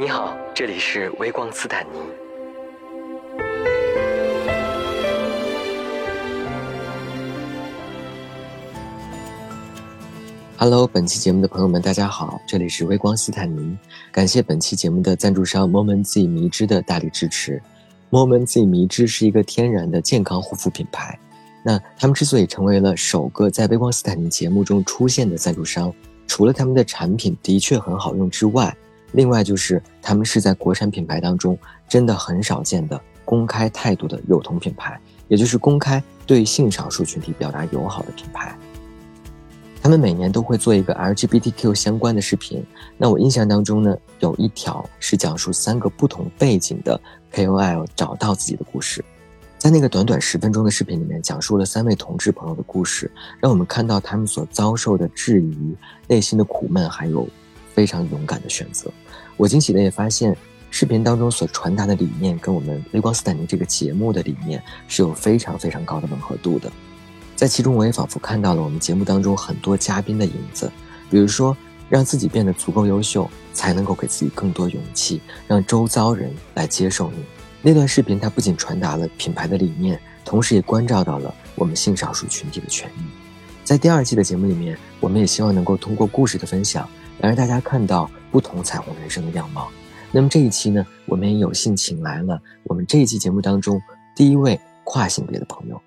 你好，这里是微光斯坦尼。Hello，本期节目的朋友们，大家好，这里是微光斯坦尼。感谢本期节目的赞助商 Moment Z 迷之的大力支持。Moment Z 迷之是一个天然的健康护肤品牌。那他们之所以成为了首个在微光斯坦尼节目中出现的赞助商，除了他们的产品的确很好用之外，另外就是他们是在国产品牌当中真的很少见的公开态度的幼童品牌，也就是公开对性少数群体表达友好的品牌。他们每年都会做一个 LGBTQ 相关的视频。那我印象当中呢，有一条是讲述三个不同背景的 KOL 找到自己的故事。在那个短短十分钟的视频里面，讲述了三位同志朋友的故事，让我们看到他们所遭受的质疑、内心的苦闷，还有非常勇敢的选择。我惊喜的也发现，视频当中所传达的理念跟我们微光斯坦尼这个节目的理念是有非常非常高的吻合度的。在其中，我也仿佛看到了我们节目当中很多嘉宾的影子，比如说，让自己变得足够优秀，才能够给自己更多勇气，让周遭人来接受你。那段视频，它不仅传达了品牌的理念，同时也关照到了我们性少数群体的权益。在第二季的节目里面，我们也希望能够通过故事的分享，来让大家看到不同彩虹人生的样貌。那么这一期呢，我们也有幸请来了我们这一期节目当中第一位跨性别的朋友。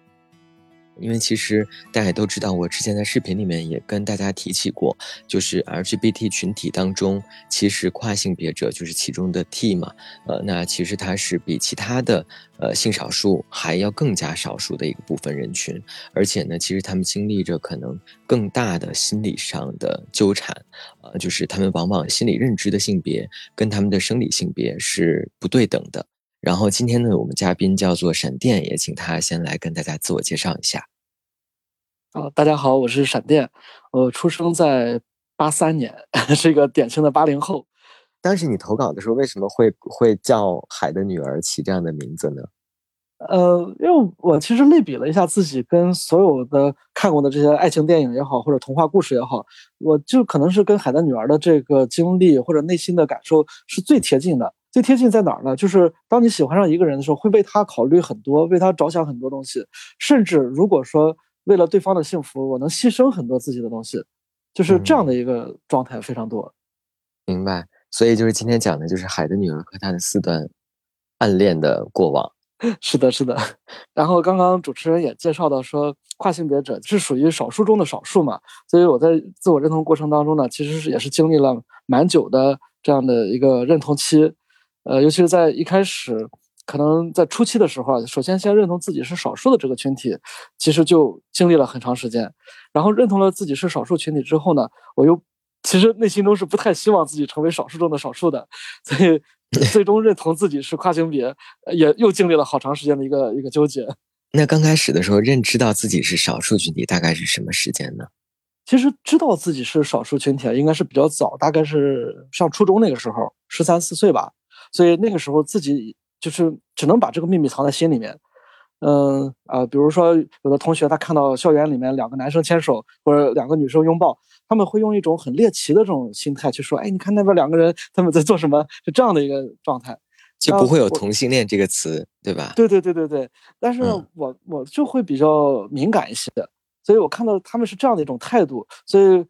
因为其实大家也都知道，我之前在视频里面也跟大家提起过，就是 LGBT 群体当中，其实跨性别者就是其中的 T 嘛，呃，那其实它是比其他的呃性少数还要更加少数的一个部分人群，而且呢，其实他们经历着可能更大的心理上的纠缠，呃，就是他们往往心理认知的性别跟他们的生理性别是不对等的。然后今天呢，我们嘉宾叫做闪电，也请他先来跟大家自我介绍一下。哦，大家好，我是闪电，我出生在八三年，是一个典型的八零后。当时你投稿的时候，为什么会会叫《海的女儿》起这样的名字呢？呃，因为我其实类比了一下自己跟所有的看过的这些爱情电影也好，或者童话故事也好，我就可能是跟《海的女儿》的这个经历或者内心的感受是最贴近的。最贴近在哪儿呢？就是当你喜欢上一个人的时候，会为他考虑很多，为他着想很多东西，甚至如果说为了对方的幸福，我能牺牲很多自己的东西，就是这样的一个状态非常多。明白。所以就是今天讲的就是海的女儿和她的四段暗恋的过往。是的，是的。然后刚刚主持人也介绍到说，跨性别者是属于少数中的少数嘛，所以我在自我认同过程当中呢，其实是也是经历了蛮久的这样的一个认同期。呃，尤其是在一开始，可能在初期的时候啊，首先先认同自己是少数的这个群体，其实就经历了很长时间。然后认同了自己是少数群体之后呢，我又其实内心中是不太希望自己成为少数中的少数的，所以 最终认同自己是跨性别，也又经历了好长时间的一个一个纠结。那刚开始的时候，认知到自己是少数群体，大概是什么时间呢？其实知道自己是少数群体啊，应该是比较早，大概是上初中那个时候，十三四岁吧。所以那个时候自己就是只能把这个秘密藏在心里面，嗯啊，比如说有的同学他看到校园里面两个男生牵手或者两个女生拥抱，他们会用一种很猎奇的这种心态去说，哎，你看那边两个人他们在做什么？是这样的一个状态，就不会有同性恋这个词，对吧？对对对对对。但是我我就会比较敏感一些，所以我看到他们是这样的一种态度，所以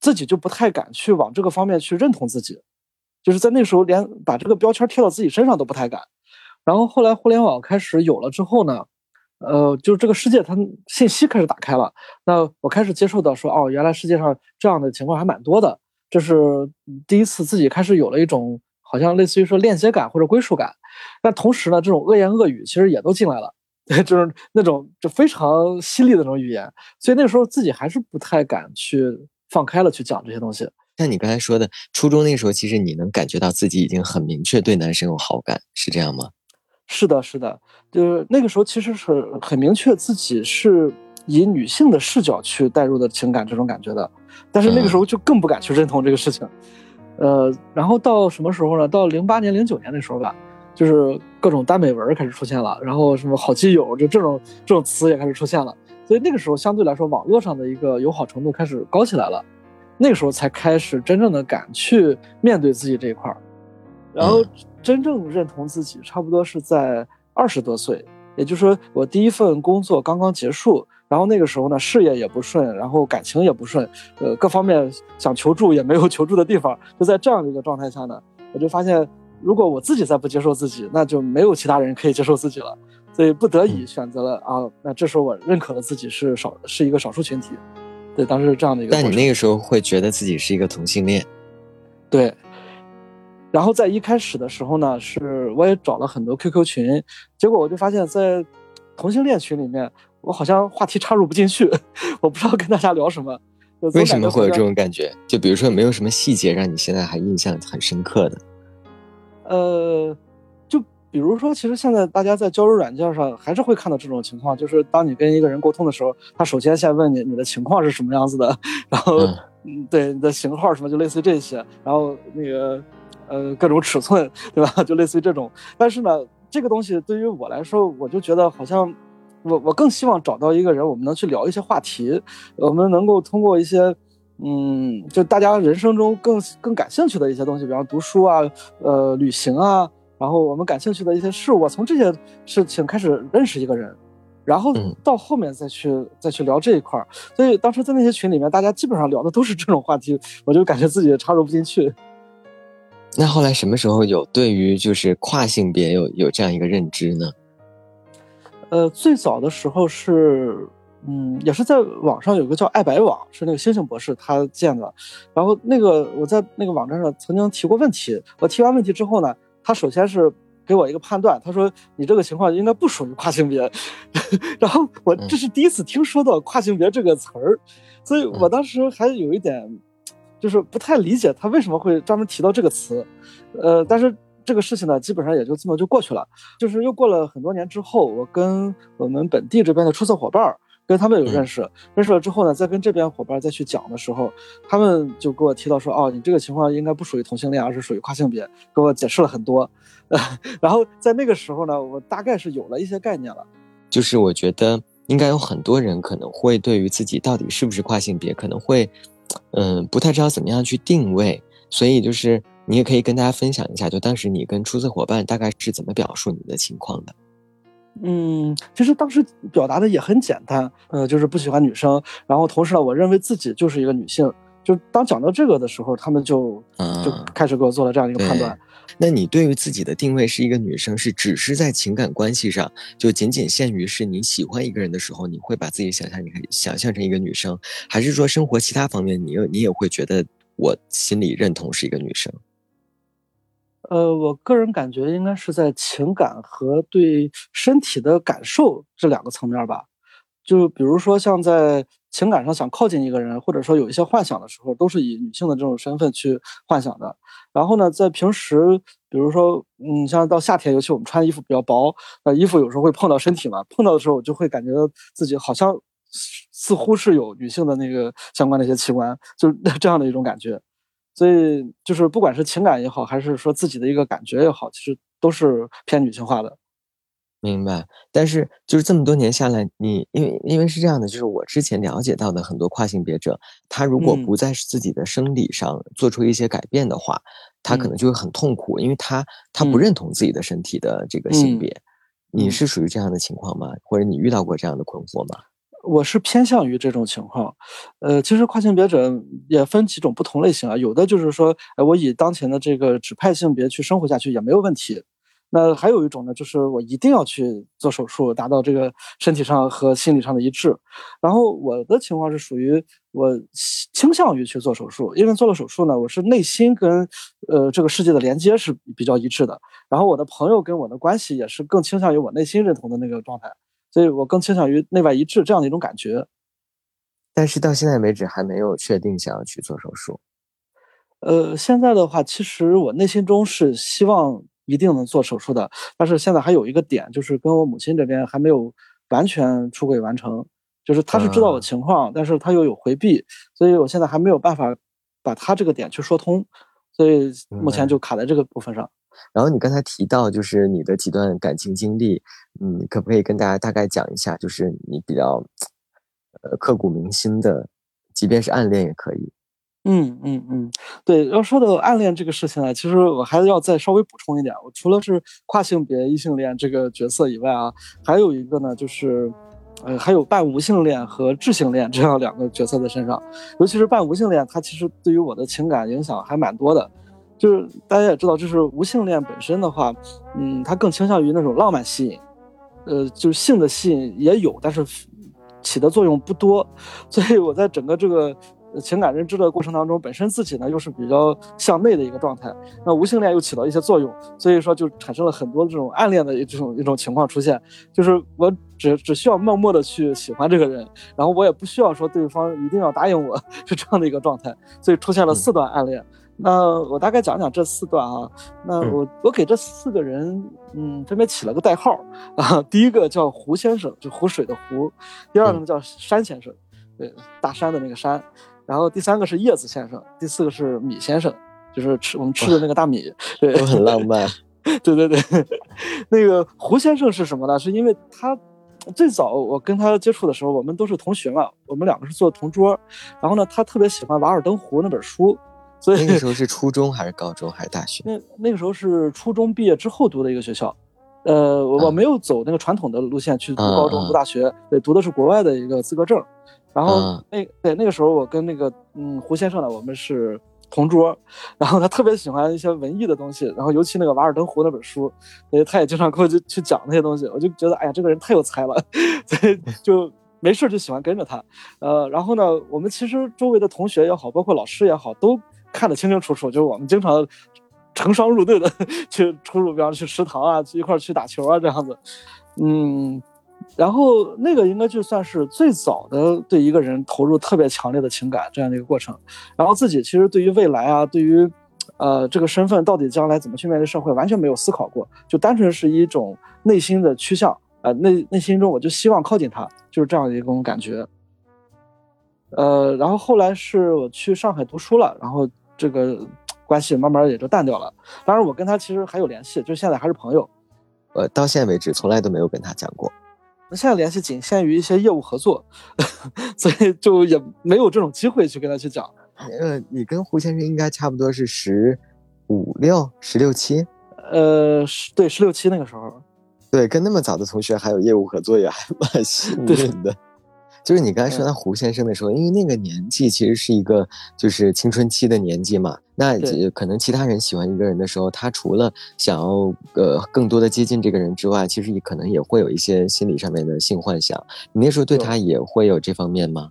自己就不太敢去往这个方面去认同自己。就是在那时候，连把这个标签贴到自己身上都不太敢。然后后来互联网开始有了之后呢，呃，就这个世界它信息开始打开了。那我开始接受到说，哦，原来世界上这样的情况还蛮多的。这是第一次自己开始有了一种好像类似于说链接感或者归属感。但同时呢，这种恶言恶语其实也都进来了，就是那种就非常犀利的那种语言。所以那时候自己还是不太敢去放开了去讲这些东西。像你刚才说的，初中那时候，其实你能感觉到自己已经很明确对男生有好感，是这样吗？是的，是的，就是那个时候其实是很明确自己是以女性的视角去带入的情感这种感觉的，但是那个时候就更不敢去认同这个事情。呃，然后到什么时候呢？到零八年、零九年那时候吧，就是各种耽美文开始出现了，然后什么好基友，就这种这种词也开始出现了，所以那个时候相对来说，网络上的一个友好程度开始高起来了。那个时候才开始真正的敢去面对自己这一块儿，然后真正认同自己，差不多是在二十多岁，也就是说我第一份工作刚刚结束，然后那个时候呢事业也不顺，然后感情也不顺，呃各方面想求助也没有 求助的地方，就在这样的一个状态下呢，我就发现如果我自己再不接受自己，那就没有其他人可以接受自己了，所以不得已选择了啊，那这时候我认可了自己是少是一个少数群体，对，当时是这样的一个。但你那个时候会觉得自己是一个同性恋，对。然后在一开始的时候呢，是我也找了很多 QQ 群，结果我就发现，在同性恋群里面，我好像话题插入不进去，我不知道跟大家聊什么。为什么会有这种感觉？就比如说，有没有什么细节让你现在还印象很深刻的？呃，就比如说，其实现在大家在交友软件上还是会看到这种情况，就是当你跟一个人沟通的时候，他首先先问你你的情况是什么样子的，然后嗯，对你的型号什么，就类似于这些，然后那个。呃，各种尺寸，对吧？就类似于这种。但是呢，这个东西对于我来说，我就觉得好像，我我更希望找到一个人，我们能去聊一些话题，我们能够通过一些，嗯，就大家人生中更更感兴趣的一些东西，比方读书啊，呃，旅行啊，然后我们感兴趣的一些事物，从这些事情开始认识一个人，然后到后面再去再去聊这一块儿。所以当时在那些群里面，大家基本上聊的都是这种话题，我就感觉自己插入不进去。那后来什么时候有对于就是跨性别有有这样一个认知呢？呃，最早的时候是，嗯，也是在网上有个叫爱白网，是那个星星博士他建的。然后那个我在那个网站上曾经提过问题，我提完问题之后呢，他首先是给我一个判断，他说你这个情况应该不属于跨性别。然后我这是第一次听说到跨性别这个词儿，所以我当时还有一点。就是不太理解他为什么会专门提到这个词，呃，但是这个事情呢，基本上也就这么就过去了。就是又过了很多年之后，我跟我们本地这边的出色伙伴跟他们有认识，认识了之后呢，再跟这边伙伴再去讲的时候，他们就给我提到说，哦，你这个情况应该不属于同性恋，而是属于跨性别，给我解释了很多。呃 然后在那个时候呢，我大概是有了一些概念了。就是我觉得应该有很多人可能会对于自己到底是不是跨性别，可能会。嗯，不太知道怎么样去定位，所以就是你也可以跟大家分享一下，就当时你跟出色伙伴大概是怎么表述你的情况的。嗯，其实当时表达的也很简单，呃，就是不喜欢女生，然后同时呢，我认为自己就是一个女性。就当讲到这个的时候，他们就就开始给我做了这样一个判断。那你对于自己的定位是一个女生，是只是在情感关系上，就仅仅限于是你喜欢一个人的时候，你会把自己想象，你想象成一个女生，还是说生活其他方面，你你也会觉得我心里认同是一个女生？呃，我个人感觉应该是在情感和对身体的感受这两个层面吧。就比如说像在。情感上想靠近一个人，或者说有一些幻想的时候，都是以女性的这种身份去幻想的。然后呢，在平时，比如说，嗯，像到夏天，尤其我们穿衣服比较薄，那衣服有时候会碰到身体嘛，碰到的时候，我就会感觉自己好像似乎是有女性的那个相关的一些器官，就是 这样的一种感觉。所以，就是不管是情感也好，还是说自己的一个感觉也好，其实都是偏女性化的。明白，但是就是这么多年下来，你因为因为是这样的，就是我之前了解到的很多跨性别者，他如果不在自己的生理上做出一些改变的话，他可能就会很痛苦，因为他他不认同自己的身体的这个性别。你是属于这样的情况吗？或者你遇到过这样的困惑吗？我是偏向于这种情况。呃，其实跨性别者也分几种不同类型啊，有的就是说，呃，我以当前的这个指派性别去生活下去也没有问题。那还有一种呢，就是我一定要去做手术，达到这个身体上和心理上的一致。然后我的情况是属于我倾向于去做手术，因为做了手术呢，我是内心跟呃这个世界的连接是比较一致的。然后我的朋友跟我的关系也是更倾向于我内心认同的那个状态，所以我更倾向于内外一致这样的一种感觉。但是到现在为止还没有确定想要去做手术。呃，现在的话，其实我内心中是希望。一定能做手术的，但是现在还有一个点，就是跟我母亲这边还没有完全出轨完成，就是他是知道我情况，但是他又有回避，所以我现在还没有办法把他这个点去说通，所以目前就卡在这个部分上。然后你刚才提到就是你的几段感情经历，嗯，可不可以跟大家大概讲一下，就是你比较呃刻骨铭心的，即便是暗恋也可以。嗯嗯嗯，对，要说到暗恋这个事情呢，其实我还要再稍微补充一点，我除了是跨性别异性恋这个角色以外啊，还有一个呢，就是，呃，还有半无性恋和智性恋这样两个角色的身上，尤其是半无性恋，它其实对于我的情感影响还蛮多的，就是大家也知道，就是无性恋本身的话，嗯，它更倾向于那种浪漫吸引，呃，就是性的吸引也有，但是起的作用不多，所以我在整个这个。情感认知的过程当中，本身自己呢又是比较向内的一个状态，那无性恋又起到一些作用，所以说就产生了很多这种暗恋的这种一种情况出现，就是我只只需要默默的去喜欢这个人，然后我也不需要说对方一定要答应我，是这样的一个状态，所以出现了四段暗恋。那我大概讲讲这四段啊，那我我给这四个人，嗯，分别起了个代号啊，第一个叫胡先生，就湖水的湖，第二个呢叫山先生，对，大山的那个山。然后第三个是叶子先生，第四个是米先生，就是吃我们吃的那个大米，对，都很浪漫。对对对，那个胡先生是什么呢？是因为他最早我跟他接触的时候，我们都是同学嘛，我们两个是坐同桌。然后呢，他特别喜欢《瓦尔登湖》那本书，所以那个时候是初中还是高中还是大学？那那个时候是初中毕业之后读的一个学校，呃，我没有走那个传统的路线去读高中读大学，对，读的是国外的一个资格证。然后那对那个时候，我跟那个嗯胡先生呢，我们是同桌。然后他特别喜欢一些文艺的东西，然后尤其那个《瓦尔登湖》那本书，所以他也经常跟我去去讲那些东西。我就觉得，哎呀，这个人太有才了，所以就没事就喜欢跟着他。呃，然后呢，我们其实周围的同学也好，包括老师也好，都看得清清楚楚。就是我们经常成双入对的 去出入，比方去食堂啊，一块去打球啊这样子。嗯。然后那个应该就算是最早的对一个人投入特别强烈的情感这样的一个过程。然后自己其实对于未来啊，对于，呃，这个身份到底将来怎么去面对社会，完全没有思考过，就单纯是一种内心的趋向。呃，内内心中我就希望靠近他，就是这样的一种感觉。呃，然后后来是我去上海读书了，然后这个关系慢慢也就淡掉了。当然，我跟他其实还有联系，就现在还是朋友。呃，到现在为止从来都没有跟他讲过。现在联系仅限于一些业务合作，所以就也没有这种机会去跟他去讲。呃，你跟胡先生应该差不多是十五六、十六七，呃，十对十六七那个时候，对，跟那么早的同学还有业务合作也还蛮 幸运的。就是你刚才说到胡先生的时候，因为那个年纪其实是一个就是青春期的年纪嘛，那可能其他人喜欢一个人的时候，他除了想要呃更多的接近这个人之外，其实也可能也会有一些心理上面的性幻想。你那时候对他也会有这方面吗？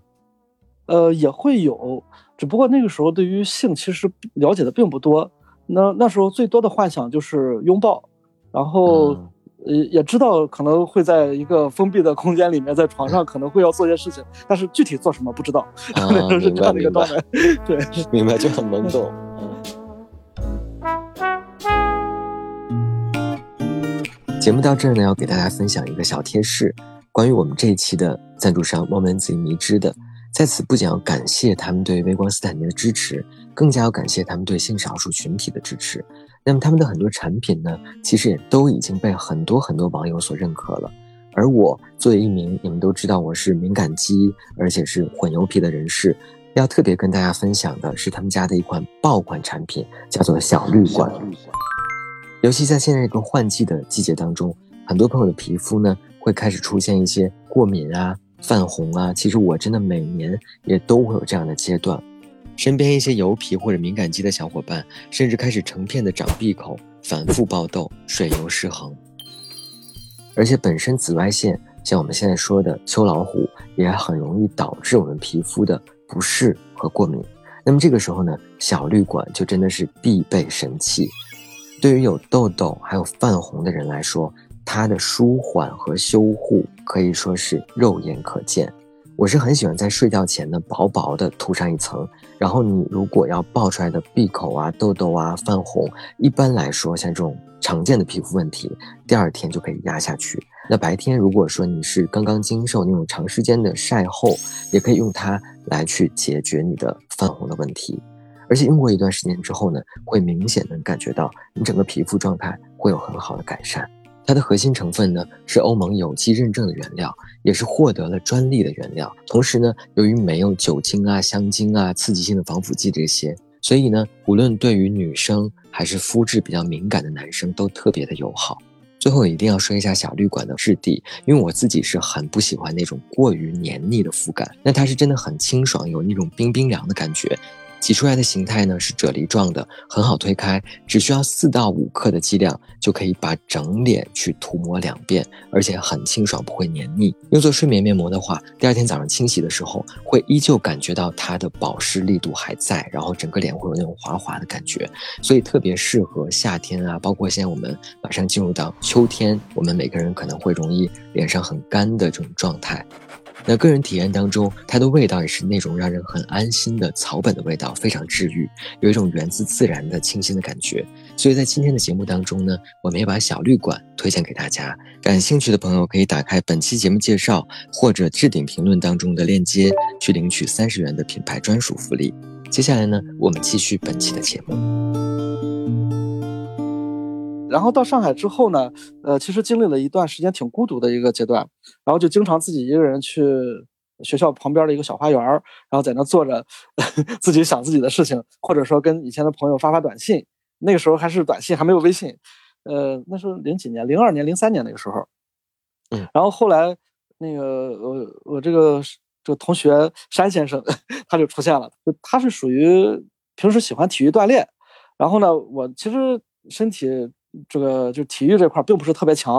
呃，也会有，只不过那个时候对于性其实了解的并不多。那那时候最多的幻想就是拥抱，然后。也也知道可能会在一个封闭的空间里面，在床上可能会要做些事情，但是具体做什么不知道，那时候是这样的一个状态。对，明白就很懵 懂。节目到这儿呢，要给大家分享一个小贴士，关于我们这一期的赞助商 Moments 迷之的，在此不仅要感谢他们对微光斯坦尼的支持，更加要感谢他们对性少数群体的支持。那么他们的很多产品呢，其实也都已经被很多很多网友所认可了。而我作为一名你们都知道我是敏感肌，而且是混油皮的人士，要特别跟大家分享的是他们家的一款爆款产品，叫做小绿管。尤其在现在这个换季的季节当中，很多朋友的皮肤呢会开始出现一些过敏啊、泛红啊。其实我真的每年也都会有这样的阶段。身边一些油皮或者敏感肌的小伙伴，甚至开始成片的长闭口，反复爆痘，水油失衡。而且本身紫外线，像我们现在说的秋老虎，也很容易导致我们皮肤的不适和过敏。那么这个时候呢，小绿管就真的是必备神器。对于有痘痘还有泛红的人来说，它的舒缓和修护可以说是肉眼可见。我是很喜欢在睡觉前呢，薄薄的涂上一层，然后你如果要爆出来的闭口啊、痘痘啊、泛红，一般来说像这种常见的皮肤问题，第二天就可以压下去。那白天如果说你是刚刚经受那种长时间的晒后，也可以用它来去解决你的泛红的问题。而且用过一段时间之后呢，会明显能感觉到你整个皮肤状态会有很好的改善。它的核心成分呢是欧盟有机认证的原料，也是获得了专利的原料。同时呢，由于没有酒精啊、香精啊、刺激性的防腐剂这些，所以呢，无论对于女生还是肤质比较敏感的男生都特别的友好。最后一定要说一下小绿管的质地，因为我自己是很不喜欢那种过于黏腻的肤感，那它是真的很清爽，有那种冰冰凉的感觉。挤出来的形态呢是啫喱状的，很好推开，只需要四到五克的剂量就可以把整脸去涂抹两遍，而且很清爽，不会黏腻。用作睡眠面膜的话，第二天早上清洗的时候会依旧感觉到它的保湿力度还在，然后整个脸会有那种滑滑的感觉，所以特别适合夏天啊，包括现在我们马上进入到秋天，我们每个人可能会容易脸上很干的这种状态。那个人体验当中，它的味道也是那种让人很安心的草本的味道，非常治愈，有一种源自自然的清新的感觉。所以在今天的节目当中呢，我们也把小绿管推荐给大家。感兴趣的朋友可以打开本期节目介绍或者置顶评论当中的链接，去领取三十元的品牌专属福利。接下来呢，我们继续本期的节目。然后到上海之后呢，呃，其实经历了一段时间挺孤独的一个阶段，然后就经常自己一个人去学校旁边的一个小花园，然后在那坐着，自己想自己的事情，或者说跟以前的朋友发发短信。那个时候还是短信，还没有微信，呃，那是零几年，零二年、零三年那个时候。嗯。然后后来那个我我这个这个同学山先生 他就出现了，就他是属于平时喜欢体育锻炼，然后呢，我其实身体。这个就体育这块并不是特别强，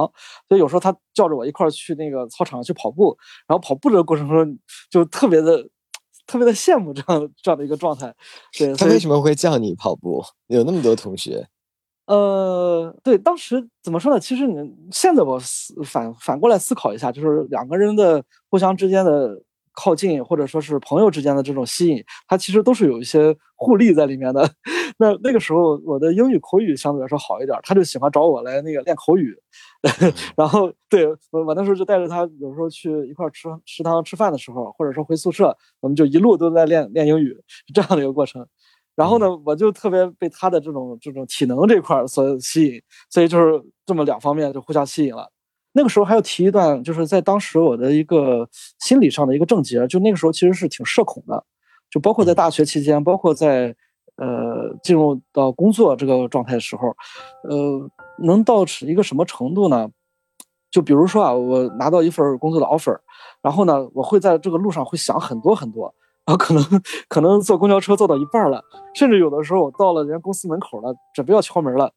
所以有时候他叫着我一块儿去那个操场去跑步，然后跑步这个过程中就特别的特别的羡慕这样这样的一个状态。对他为什么会叫你跑步？有那么多同学？呃，对，当时怎么说呢？其实你现在我反反过来思考一下，就是两个人的互相之间的。靠近或者说是朋友之间的这种吸引，它其实都是有一些互利在里面的。那那个时候我的英语口语相对来说好一点，他就喜欢找我来那个练口语。然后对我我那时候就带着他，有时候去一块吃食堂吃饭的时候，或者说回宿舍，我们就一路都在练练英语，是这样的一个过程。然后呢，我就特别被他的这种这种体能这块所吸引，所以就是这么两方面就互相吸引了。那个时候还要提一段，就是在当时我的一个心理上的一个症结，就那个时候其实是挺社恐的，就包括在大学期间，包括在呃进入到工作这个状态的时候，呃，能到一个什么程度呢？就比如说啊，我拿到一份工作的 offer，然后呢，我会在这个路上会想很多很多，然后可能可能坐公交车坐到一半了，甚至有的时候我到了人家公司门口了，准备要敲门了，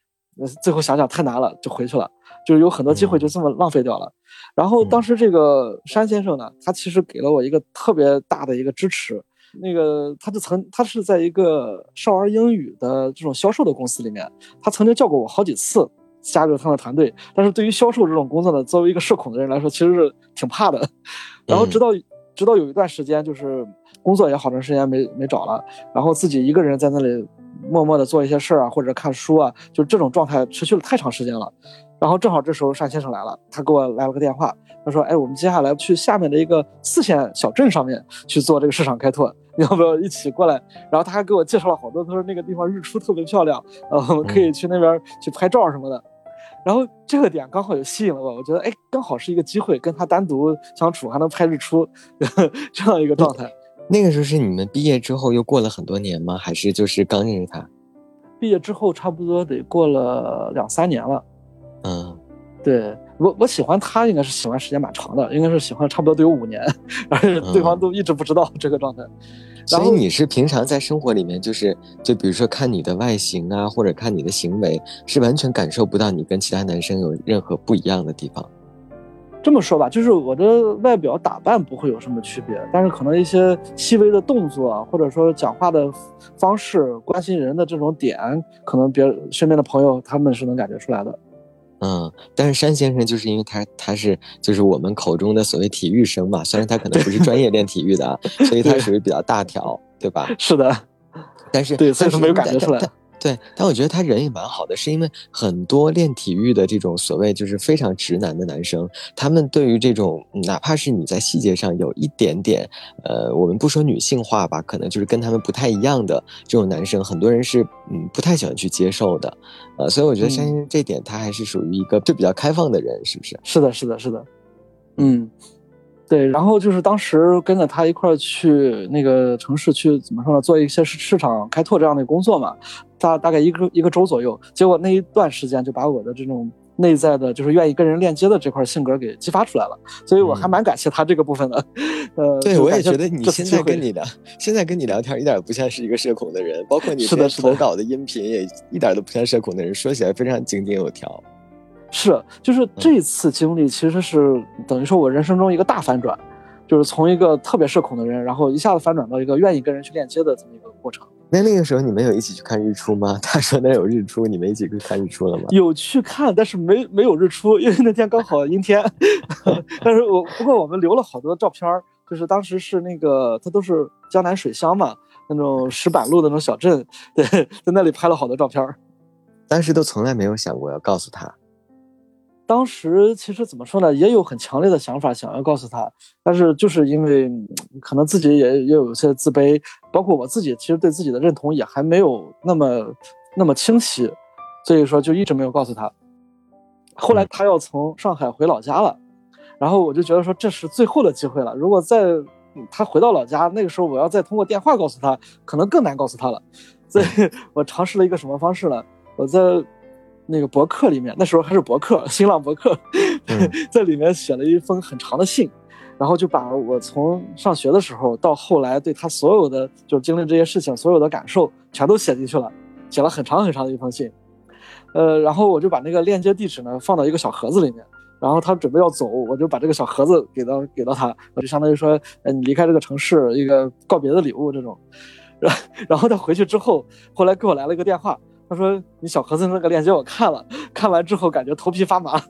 最后想想太难了，就回去了。就是有很多机会就这么浪费掉了，然后当时这个山先生呢，他其实给了我一个特别大的一个支持，那个他就曾他是在一个少儿英语的这种销售的公司里面，他曾经叫过我好几次加入他的团队，但是对于销售这种工作呢，作为一个社恐的人来说，其实是挺怕的。然后直到直到有一段时间，就是工作也好长时间没没找了，然后自己一个人在那里默默的做一些事儿啊，或者看书啊，就这种状态持续了太长时间了。然后正好这时候单先生来了，他给我来了个电话，他说：“哎，我们接下来去下面的一个四线小镇上面去做这个市场开拓，你要不要一起过来？”然后他还给我介绍了好多，他说那个地方日出特别漂亮，呃，我们可以去那边去拍照什么的。然后这个点刚好也吸引了我，我觉得哎，刚好是一个机会，跟他单独相处还能拍日出，这样一个状态。那个时候是你们毕业之后又过了很多年吗？还是就是刚认识他？毕业之后差不多得过了两三年了。嗯，对我我喜欢他，应该是喜欢时间蛮长的，应该是喜欢差不多得有五年，而且对方都一直不知道这个状态。所以你是平常在生活里面，就是就比如说看你的外形啊，或者看你的行为，是完全感受不到你跟其他男生有任何不一样的地方。这么说吧，就是我的外表打扮不会有什么区别，但是可能一些细微的动作，或者说讲话的方式、关心人的这种点，可能别身边的朋友他们是能感觉出来的。嗯，但是山先生就是因为他他是就是我们口中的所谓体育生嘛，虽然他可能不是专业练体育的，所以他属于比较大条，对吧？是的，但是对，所以说没有感觉出来。对，但我觉得他人也蛮好的，是因为很多练体育的这种所谓就是非常直男的男生，他们对于这种哪怕是你在细节上有一点点，呃，我们不说女性化吧，可能就是跟他们不太一样的这种男生，很多人是嗯不太喜欢去接受的，呃，所以我觉得相信这点他还是属于一个就比较开放的人，是不是？是的，是的，是的，嗯。对，然后就是当时跟着他一块儿去那个城市去怎么说呢，做一些市市场开拓这样的工作嘛，大大概一个一个周左右。结果那一段时间就把我的这种内在的，就是愿意跟人链接的这块性格给激发出来了。所以我还蛮感谢他这个部分的。呃，对我也觉得你现在跟你的现在跟你聊天一点不像是一个社恐的人，包括你投稿的音频也一点都不像社恐的人，说起来非常井井有条。是，就是这次经历其实是等于说我人生中一个大反转，就是从一个特别社恐的人，然后一下子反转到一个愿意跟人去链接的这么一个过程。那那个时候你们有一起去看日出吗？他说那有日出，你们一起去看日出了吗？有去看，但是没没有日出，因为那天刚好阴天。但是我不过我们留了好多照片就是当时是那个它都是江南水乡嘛，那种石板路的那种小镇，对，在那里拍了好多照片当时都从来没有想过要告诉他。当时其实怎么说呢，也有很强烈的想法想要告诉他，但是就是因为可能自己也也有些自卑，包括我自己其实对自己的认同也还没有那么那么清晰，所以说就一直没有告诉他。后来他要从上海回老家了，然后我就觉得说这是最后的机会了，如果再他回到老家，那个时候我要再通过电话告诉他，可能更难告诉他了。所以我尝试了一个什么方式呢？我在。那个博客里面，那时候还是博客，新浪博客，在里面写了一封很长的信，然后就把我从上学的时候到后来对他所有的就经历这些事情所有的感受全都写进去了，写了很长很长的一封信，呃，然后我就把那个链接地址呢放到一个小盒子里面，然后他准备要走，我就把这个小盒子给到给到他，我就相当于说，呃，你离开这个城市一个告别的礼物这种，然然后他回去之后，后来给我来了一个电话。他说：“你小盒子那个链接我看了，看完之后感觉头皮发麻。”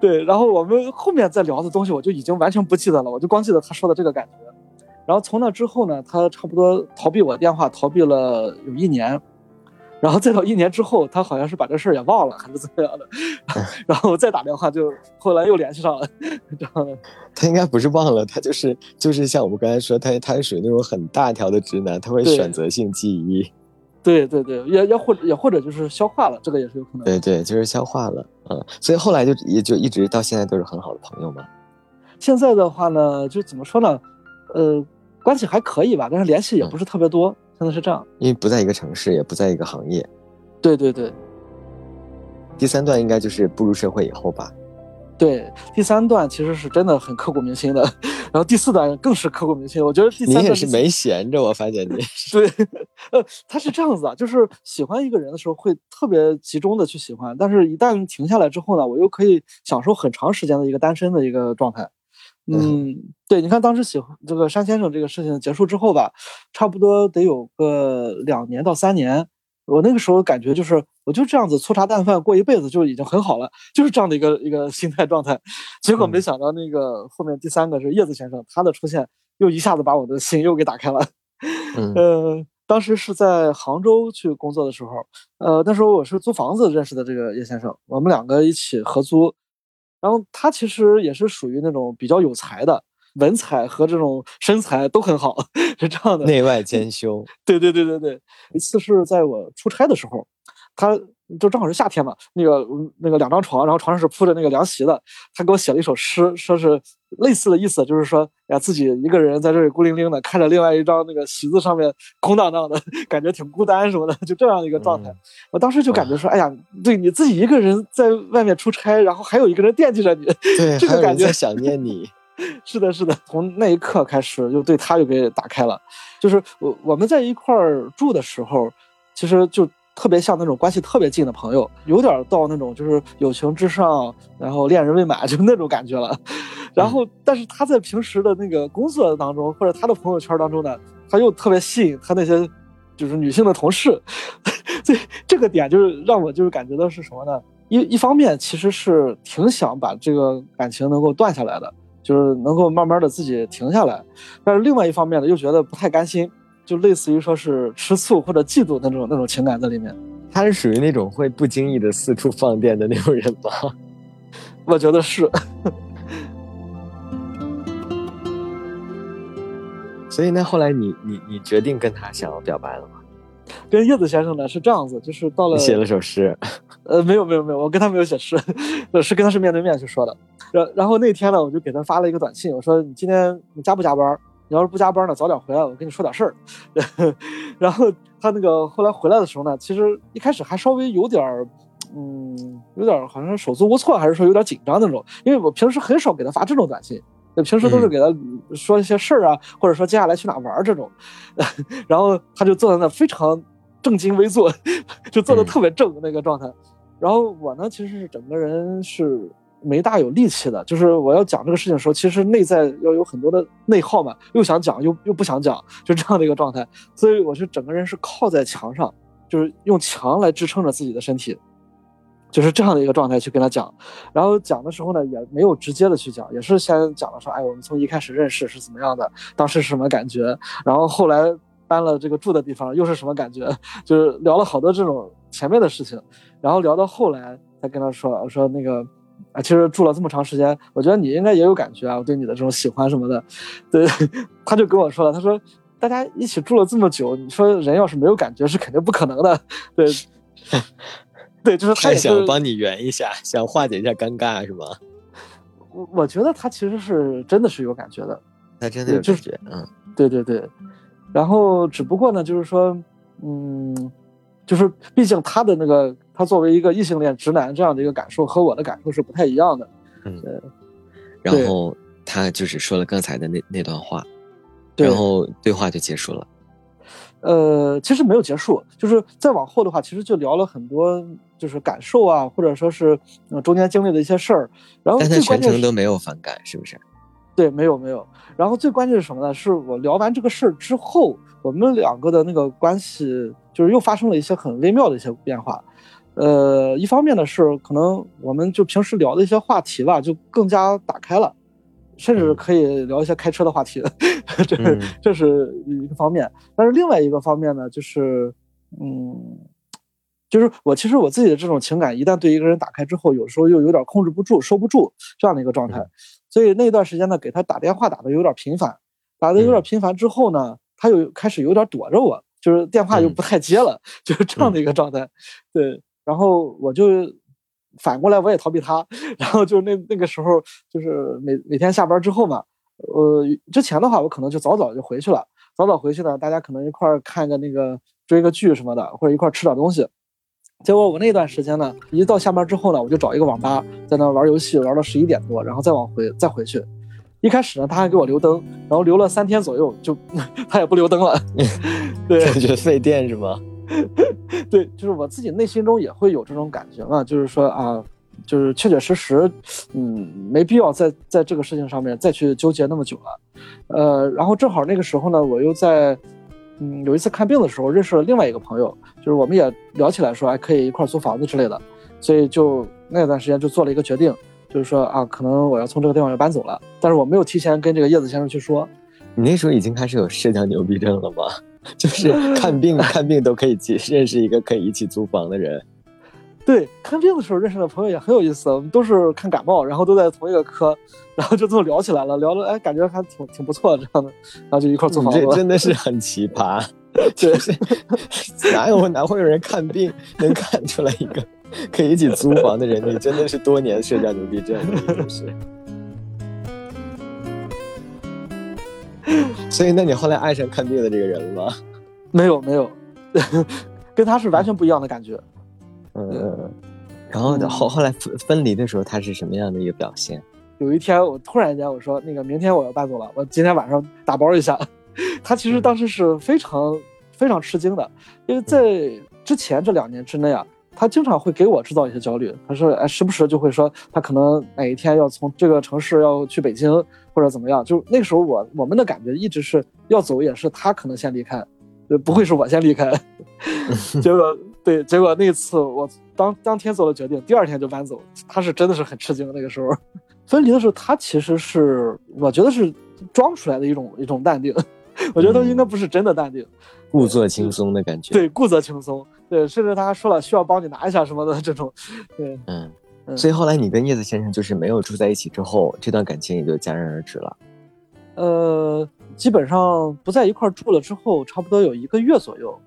对，然后我们后面再聊的东西我就已经完全不记得了，我就光记得他说的这个感觉。然后从那之后呢，他差不多逃避我电话逃避了有一年，然后再到一年之后，他好像是把这事儿也忘了还是怎么样的，然后再打电话就后来又联系上了，这样的。他应该不是忘了，他就是就是像我们刚才说，他他是属于那种很大条的直男，他会选择性记忆。对对对，也也或也或者就是消化了，这个也是有可能。对对，就是消化了，嗯，所以后来就也就一直到现在都是很好的朋友嘛。现在的话呢，就怎么说呢，呃，关系还可以吧，但是联系也不是特别多。现在是这样，因为不在一个城市，也不在一个行业。对对对。第三段应该就是步入社会以后吧。对，第三段其实是真的很刻骨铭心的，然后第四段更是刻骨铭心。我觉得第三段你也是没闲着，我发现你 对，呃，他是这样子啊，就是喜欢一个人的时候会特别集中的去喜欢，但是一旦停下来之后呢，我又可以享受很长时间的一个单身的一个状态。嗯，对，你看当时喜欢这个山先生这个事情结束之后吧，差不多得有个两年到三年。我那个时候感觉就是，我就这样子粗茶淡饭过一辈子就已经很好了，就是这样的一个一个心态状态。结果没想到那个后面第三个是叶子先生，他的出现又一下子把我的心又给打开了。嗯，当时是在杭州去工作的时候，呃，那时候我是租房子认识的这个叶先生，我们两个一起合租。然后他其实也是属于那种比较有才的。文采和这种身材都很好，是这样的，内外兼修。对对对对对，一次是在我出差的时候，他就正好是夏天嘛，那个那个两张床，然后床上是铺着那个凉席的，他给我写了一首诗，说是类似的意思，就是说呀自己一个人在这里孤零零的，看着另外一张那个席子上面空荡荡的，感觉挺孤单什么的，就这样的一个状态。我当时就感觉说，哎呀，对你自己一个人在外面出差，然后还有一个人惦记着你，对，这个感觉想念你。是的，是的，从那一刻开始，就对他就给打开了。就是我我们在一块儿住的时候，其实就特别像那种关系特别近的朋友，有点到那种就是友情至上，然后恋人未满就那种感觉了。然后，但是他在平时的那个工作当中，或者他的朋友圈当中呢，他又特别吸引他那些就是女性的同事。所以这个点就是让我就是感觉到是什么呢？一一方面其实是挺想把这个感情能够断下来的。就是能够慢慢的自己停下来，但是另外一方面呢，又觉得不太甘心，就类似于说是吃醋或者嫉妒那种那种情感在里面。他是属于那种会不经意的四处放电的那种人吗？我觉得是。所以那后来你你你决定跟他想要表白了吗？跟叶子先生呢是这样子，就是到了写了首诗，呃，没有没有没有，我跟他没有写诗，是跟他是面对面去说的。然然后那天呢，我就给他发了一个短信，我说你今天你加不加班？你要是不加班呢，早点回来，我跟你说点事儿。然后他那个后来回来的时候呢，其实一开始还稍微有点儿，嗯，有点好像手足无措，还是说有点紧张那种，因为我平时很少给他发这种短信。平时都是给他说一些事儿啊，或者说接下来去哪玩这种，然后他就坐在那非常正襟危坐，就坐的特别正那个状态。然后我呢，其实是整个人是没大有力气的，就是我要讲这个事情的时候，其实内在要有很多的内耗嘛，又想讲又又不想讲，就这样的一个状态。所以我是整个人是靠在墙上，就是用墙来支撑着自己的身体。就是这样的一个状态去跟他讲，然后讲的时候呢，也没有直接的去讲，也是先讲了说，哎，我们从一开始认识是怎么样的，当时是什么感觉，然后后来搬了这个住的地方又是什么感觉，就是聊了好多这种前面的事情，然后聊到后来才跟他说，我说那个啊，其实住了这么长时间，我觉得你应该也有感觉啊，我对你的这种喜欢什么的，对，他就跟我说了，他说大家一起住了这么久，你说人要是没有感觉是肯定不可能的，对。对，就是他想帮你圆一下，想化解一下尴尬，是吗？我我觉得他其实是真的是有感觉的，他真的有感觉，嗯，对对对。然后只不过呢，就是说，嗯，就是毕竟他的那个，他作为一个异性恋直男这样的一个感受和我的感受是不太一样的，嗯。然后他就是说了刚才的那那段话，然后对话就结束了。呃，其实没有结束，就是再往后的话，其实就聊了很多，就是感受啊，或者说是中间经历的一些事儿。然后，但他全程都没有反感，是不是？对，没有没有。然后最关键是什么呢？是我聊完这个事儿之后，我们两个的那个关系就是又发生了一些很微妙的一些变化。呃，一方面呢是可能我们就平时聊的一些话题吧，就更加打开了。甚至可以聊一些开车的话题，这是这是一个方面。但是另外一个方面呢，就是，嗯，就是我其实我自己的这种情感，一旦对一个人打开之后，有时候又有点控制不住、收不住这样的一个状态。所以那段时间呢，给他打电话打的有点频繁，打的有点频繁之后呢，他又开始有点躲着我，就是电话又不太接了，就是这样的一个状态。对，然后我就。反过来我也逃避他，然后就那那个时候，就是每每天下班之后嘛，呃，之前的话我可能就早早就回去了，早早回去呢，大家可能一块儿看个那个追个剧什么的，或者一块儿吃点东西。结果我那段时间呢，一到下班之后呢，我就找一个网吧在那玩游戏，玩到十一点多，然后再往回再回去。一开始呢，他还给我留灯，然后留了三天左右，就 他也不留灯了。对，感觉 费电是吗？对，就是我自己内心中也会有这种感觉嘛，就是说啊，就是确确实实，嗯，没必要在在这个事情上面再去纠结那么久了，呃，然后正好那个时候呢，我又在，嗯，有一次看病的时候认识了另外一个朋友，就是我们也聊起来说，哎，可以一块租房子之类的，所以就那段时间就做了一个决定，就是说啊，可能我要从这个地方要搬走了，但是我没有提前跟这个叶子先生去说。你那时候已经开始有社交牛逼症了吗？就是看病 看病都可以去认识一个可以一起租房的人。对，看病的时候认识的朋友也很有意思，我们都是看感冒，然后都在同一个科，然后就这么聊起来了，聊的哎，感觉还挺挺不错的这样的，然后就一块租房。这真的是 很奇葩，就是 哪有哪会有人看病能看出来一个可以一起租房的人？你真的是多年社交牛逼症，是。所以，那你后来爱上看病的这个人了吗？没有，没有，跟他是完全不一样的感觉。嗯，然后后后来分分离的时候，他是什么样的一个表现？有一天，我突然间我说：“那个明天我要搬走了，我今天晚上打包一下。”他其实当时是非常非常吃惊的，因为在之前这两年之内啊。他经常会给我制造一些焦虑。他说：“哎，时不时就会说他可能哪一天要从这个城市要去北京，或者怎么样。”就那个时候，我我们的感觉一直是要走，也是他可能先离开，不会是我先离开。结果对，结果那次我当当天做了决定，第二天就搬走。他是真的是很吃惊。那个时候分离的时候，他其实是我觉得是装出来的一种一种淡定，我觉得应该不是真的淡定，故作轻松的感觉。对，故作轻松。对，甚至他还说了需要帮你拿一下什么的这种。对，嗯。所以后来你跟叶子先生就是没有住在一起之后，这段感情也就戛然而止了。呃，基本上不在一块住了之后，差不多有一个月左右。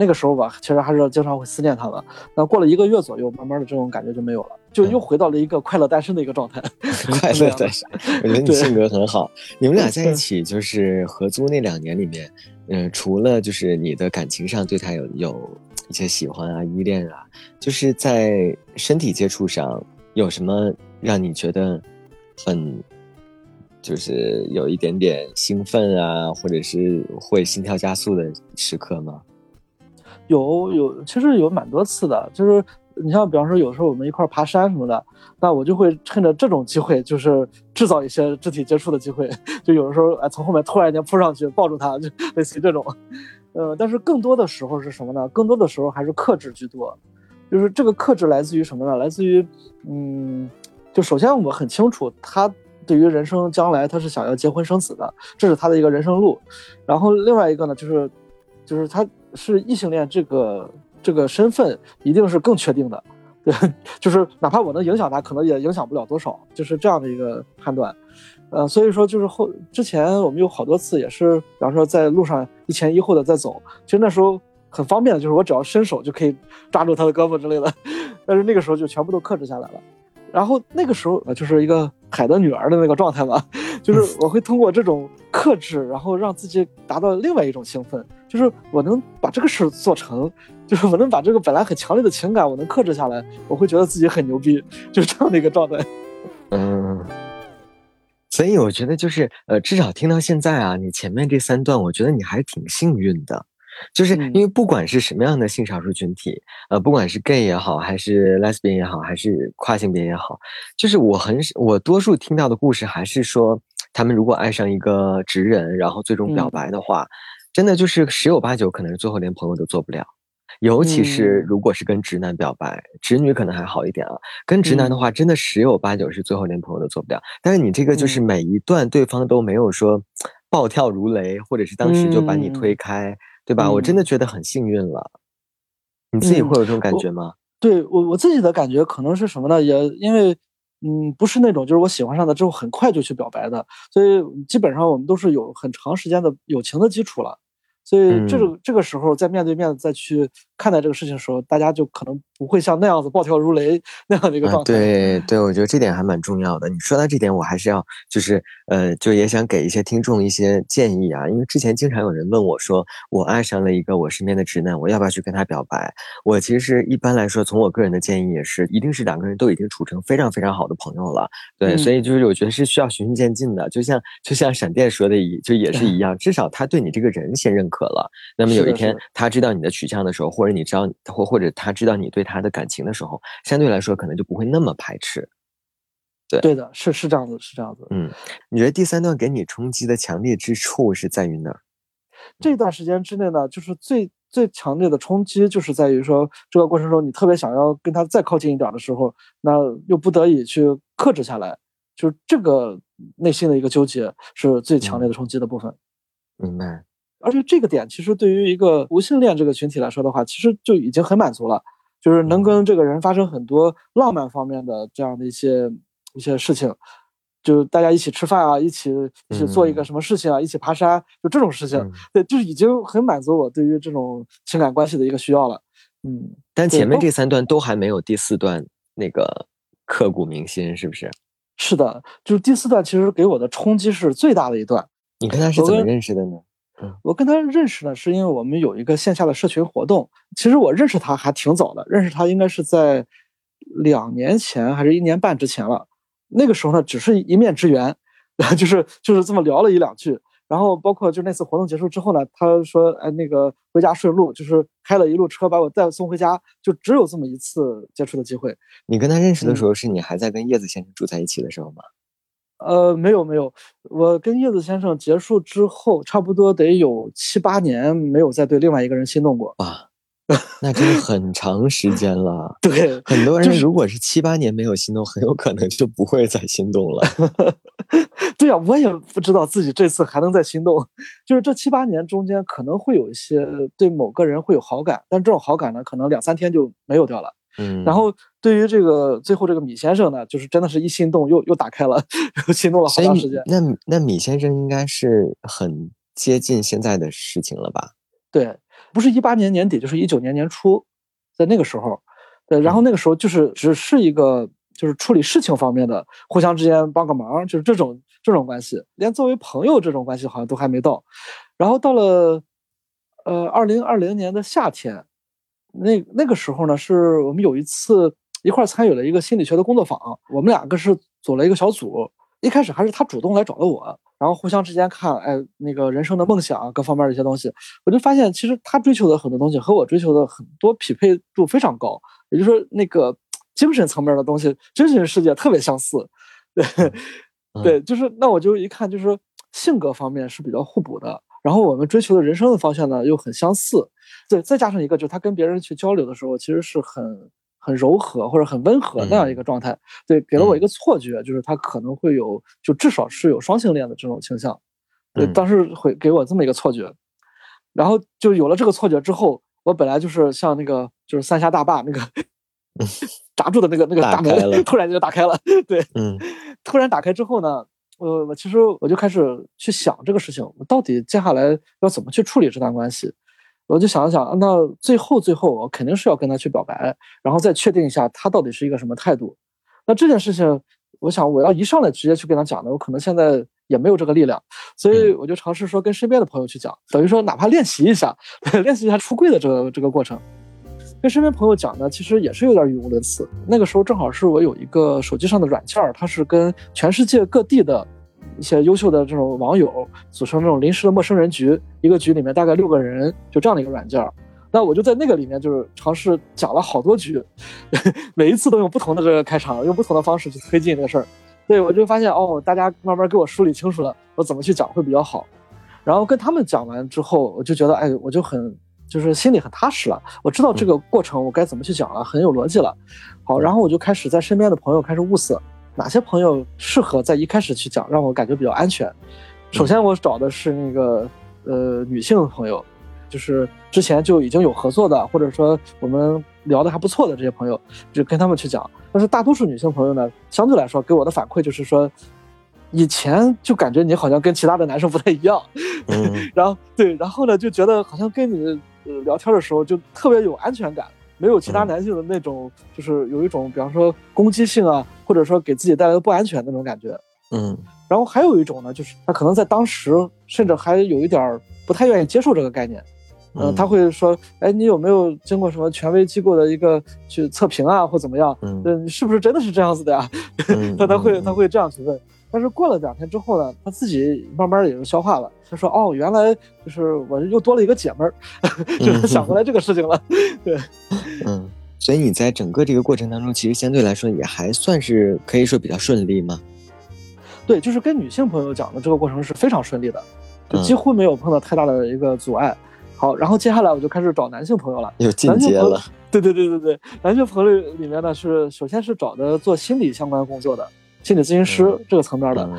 那个时候吧，其实还是经常会思念他的。那过了一个月左右，慢慢的这种感觉就没有了，就又回到了一个快乐单身的一个状态。快乐单身，我觉得你性格很好。你们俩在一起就是合租那两年里面，嗯，除了就是你的感情上对他有有一些喜欢啊、依恋啊，就是在身体接触上有什么让你觉得很就是有一点点兴奋啊，或者是会心跳加速的时刻吗？有有，其实有蛮多次的，就是你像比方说，有时候我们一块爬山什么的，那我就会趁着这种机会，就是制造一些肢体接触的机会，就有的时候哎，从后面突然间扑上去抱住他，就 类似于这种。呃，但是更多的时候是什么呢？更多的时候还是克制居多，就是这个克制来自于什么呢？来自于，嗯，就首先我很清楚他对于人生将来他是想要结婚生子的，这是他的一个人生路。然后另外一个呢，就是，就是他。是异性恋这个这个身份一定是更确定的，对，就是哪怕我能影响他，可能也影响不了多少，就是这样的一个判断。呃，所以说就是后之前我们有好多次也是，比方说在路上一前一后的在走，其实那时候很方便的，就是我只要伸手就可以抓住他的胳膊之类的，但是那个时候就全部都克制下来了。然后那个时候就是一个海的女儿的那个状态嘛，就是我会通过这种克制，然后让自己达到另外一种兴奋。就是我能把这个事做成，就是我能把这个本来很强烈的情感，我能克制下来，我会觉得自己很牛逼，就是这样的一个状态。嗯，所以我觉得就是呃，至少听到现在啊，你前面这三段，我觉得你还挺幸运的，就是因为不管是什么样的性少数群体，呃，不管是 gay 也好，还是 lesbian 也好，还是跨性别也好，就是我很我多数听到的故事还是说，他们如果爱上一个直人，然后最终表白的话。真的就是十有八九，可能是最后连朋友都做不了。尤其是如果是跟直男表白，直女可能还好一点啊。跟直男的话，真的十有八九是最后连朋友都做不了。但是你这个就是每一段对方都没有说暴跳如雷，或者是当时就把你推开，对吧？我真的觉得很幸运了。你自己会有这种感觉吗？对我我自己的感觉可能是什么呢？也因为。嗯，不是那种就是我喜欢上的之后很快就去表白的，所以基本上我们都是有很长时间的友情的基础了。所以这个这个时候在面对面再去看待这个事情的时候，大家就可能不会像那样子暴跳如雷那样的一个状态。对对，我觉得这点还蛮重要的。你说到这点，我还是要就是呃，就也想给一些听众一些建议啊。因为之前经常有人问我说，我爱上了一个我身边的直男，我要不要去跟他表白？我其实一般来说，从我个人的建议也是，一定是两个人都已经处成非常非常好的朋友了。对，所以就是我觉得是需要循序渐进的。就像就像闪电说的一就也是 一样，至少他对你这个人先认可。了，那么有一天他知道你的取向的时候，或者你知道或或者他知道你对他的感情的时候，相对来说可能就不会那么排斥。对，对的，是是这样子，是这样子。嗯，你觉得第三段给你冲击的强烈之处是在于哪儿？这段时间之内呢，就是最最强烈的冲击，就是在于说这个过程中你特别想要跟他再靠近一点的时候，那又不得已去克制下来，就是这个内心的一个纠结是最强烈的冲击的部分。明白。而且这个点其实对于一个无性恋这个群体来说的话，其实就已经很满足了，就是能跟这个人发生很多浪漫方面的这样的一些一些事情，就大家一起吃饭啊，一起一起做一个什么事情啊，一起爬山，就这种事情，对，就是已经很满足我对于这种情感关系的一个需要了。嗯，但前面这三段都还没有第四段那个刻骨铭心，是不是？是的，就是第四段其实给我的冲击是最大的一段。你跟他是怎么认识的呢？我跟他认识呢，是因为我们有一个线下的社群活动。其实我认识他还挺早的，认识他应该是在两年前还是一年半之前了。那个时候呢，只是一面之缘，就是就是这么聊了一两句。然后包括就那次活动结束之后呢，他说：“哎，那个回家顺路，就是开了一路车把我带送回家。”就只有这么一次接触的机会。你跟他认识的时候，是你还在跟叶子先生住在一起的时候吗？呃，没有没有，我跟叶子先生结束之后，差不多得有七八年没有再对另外一个人心动过。哇，那真的很长时间了。对，很多人如果是七八年没有心动，很有可能就不会再心动了。对呀，我也不知道自己这次还能再心动。就是这七八年中间，可能会有一些对某个人会有好感，但这种好感呢，可能两三天就没有掉了。嗯，然后对于这个最后这个米先生呢，就是真的是一心动又又打开了，又心动了好长时间。那那米先生应该是很接近现在的事情了吧？对，不是一八年年底，就是一九年年初，在那个时候，对，然后那个时候就是只是一个就是处理事情方面的，互相之间帮个忙，就是这种这种关系，连作为朋友这种关系好像都还没到。然后到了呃二零二零年的夏天。那那个时候呢，是我们有一次一块参与了一个心理学的工作坊，我们两个是组了一个小组。一开始还是他主动来找的我，然后互相之间看，哎，那个人生的梦想各方面的一些东西，我就发现其实他追求的很多东西和我追求的很多匹配度非常高，也就是说那个精神层面的东西，精神世界特别相似。对，对，就是那我就一看，就是性格方面是比较互补的。然后我们追求的人生的方向呢又很相似，对，再加上一个就是他跟别人去交流的时候，其实是很很柔和或者很温和那样一个状态，对，给了我一个错觉，就是他可能会有，就至少是有双性恋的这种倾向，对，当时会给我这么一个错觉，然后就有了这个错觉之后，我本来就是像那个就是三峡大坝那个 闸住的那个那个大门，突然就打开了，对，嗯，突然打开之后呢。呃，我其实我就开始去想这个事情，我到底接下来要怎么去处理这段关系？我就想了想，那最后最后我肯定是要跟他去表白，然后再确定一下他到底是一个什么态度。那这件事情，我想我要一上来直接去跟他讲的，我可能现在也没有这个力量，所以我就尝试说跟身边的朋友去讲，等于说哪怕练习一下，练习一下出柜的这个这个过程。跟身边朋友讲呢，其实也是有点语无伦次。那个时候正好是我有一个手机上的软件儿，它是跟全世界各地的一些优秀的这种网友组成那种临时的陌生人局，一个局里面大概六个人，就这样的一个软件儿。那我就在那个里面就是尝试讲了好多局，每一次都用不同的这个开场，用不同的方式去推进这个事儿。对我就发现哦，大家慢慢给我梳理清楚了，我怎么去讲会比较好。然后跟他们讲完之后，我就觉得哎，我就很。就是心里很踏实了，我知道这个过程我该怎么去讲了，很有逻辑了。好，然后我就开始在身边的朋友开始物色，哪些朋友适合在一开始去讲，让我感觉比较安全。首先我找的是那个呃女性朋友，就是之前就已经有合作的，或者说我们聊的还不错的这些朋友，就跟他们去讲。但是大多数女性朋友呢，相对来说给我的反馈就是说，以前就感觉你好像跟其他的男生不太一样，然后对，然后呢就觉得好像跟你。呃，聊天的时候就特别有安全感，没有其他男性的那种，就是有一种，比方说攻击性啊，或者说给自己带来不安全那种感觉。嗯，然后还有一种呢，就是他可能在当时甚至还有一点不太愿意接受这个概念。嗯，他会说，哎，你有没有经过什么权威机构的一个去测评啊，或怎么样？嗯，你是不是真的是这样子的呀？他他会他会这样去问。但是过了两天之后呢，他自己慢慢也就消化了。他说：“哦，原来就是我又多了一个姐们儿，就是想过来这个事情了。”对，嗯，所以你在整个这个过程当中，其实相对来说也还算是可以说比较顺利吗？对，就是跟女性朋友讲的这个过程是非常顺利的，就几乎没有碰到太大的一个阻碍。好，然后接下来我就开始找男性朋友了，有进阶了。对对对对对，男性朋友里面呢是首先是找的做心理相关工作的。心理咨询师这个层面的，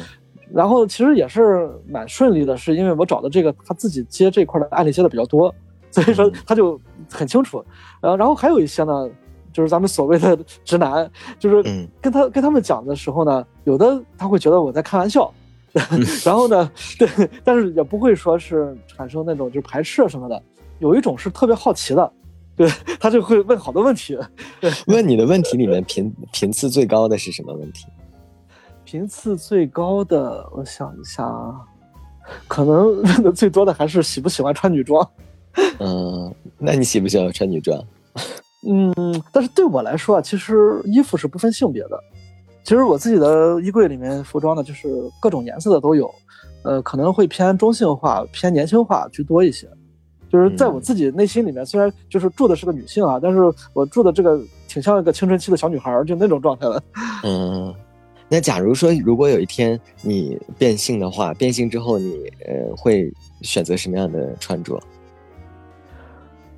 然后其实也是蛮顺利的，是因为我找的这个他自己接这块的案例接的比较多，所以说他就很清楚。呃，然后还有一些呢，就是咱们所谓的直男，就是跟他跟他们讲的时候呢，有的他会觉得我在开玩笑，然后呢，对，但是也不会说是产生那种就排斥什么的。有一种是特别好奇的，对他就会问好多问题。对问你的问题里面频频次最高的是什么问题？频次最高的，我想一下啊，可能问的最多的还是喜不喜欢穿女装。嗯，那你喜不喜欢穿女装？嗯，但是对我来说啊，其实衣服是不分性别的。其实我自己的衣柜里面服装呢，就是各种颜色的都有。呃，可能会偏中性化、偏年轻化居多一些。就是在我自己内心里面，虽然就是住的是个女性啊，但是我住的这个挺像一个青春期的小女孩，就那种状态的。嗯。那假如说，如果有一天你变性的话，变性之后你呃会选择什么样的穿着？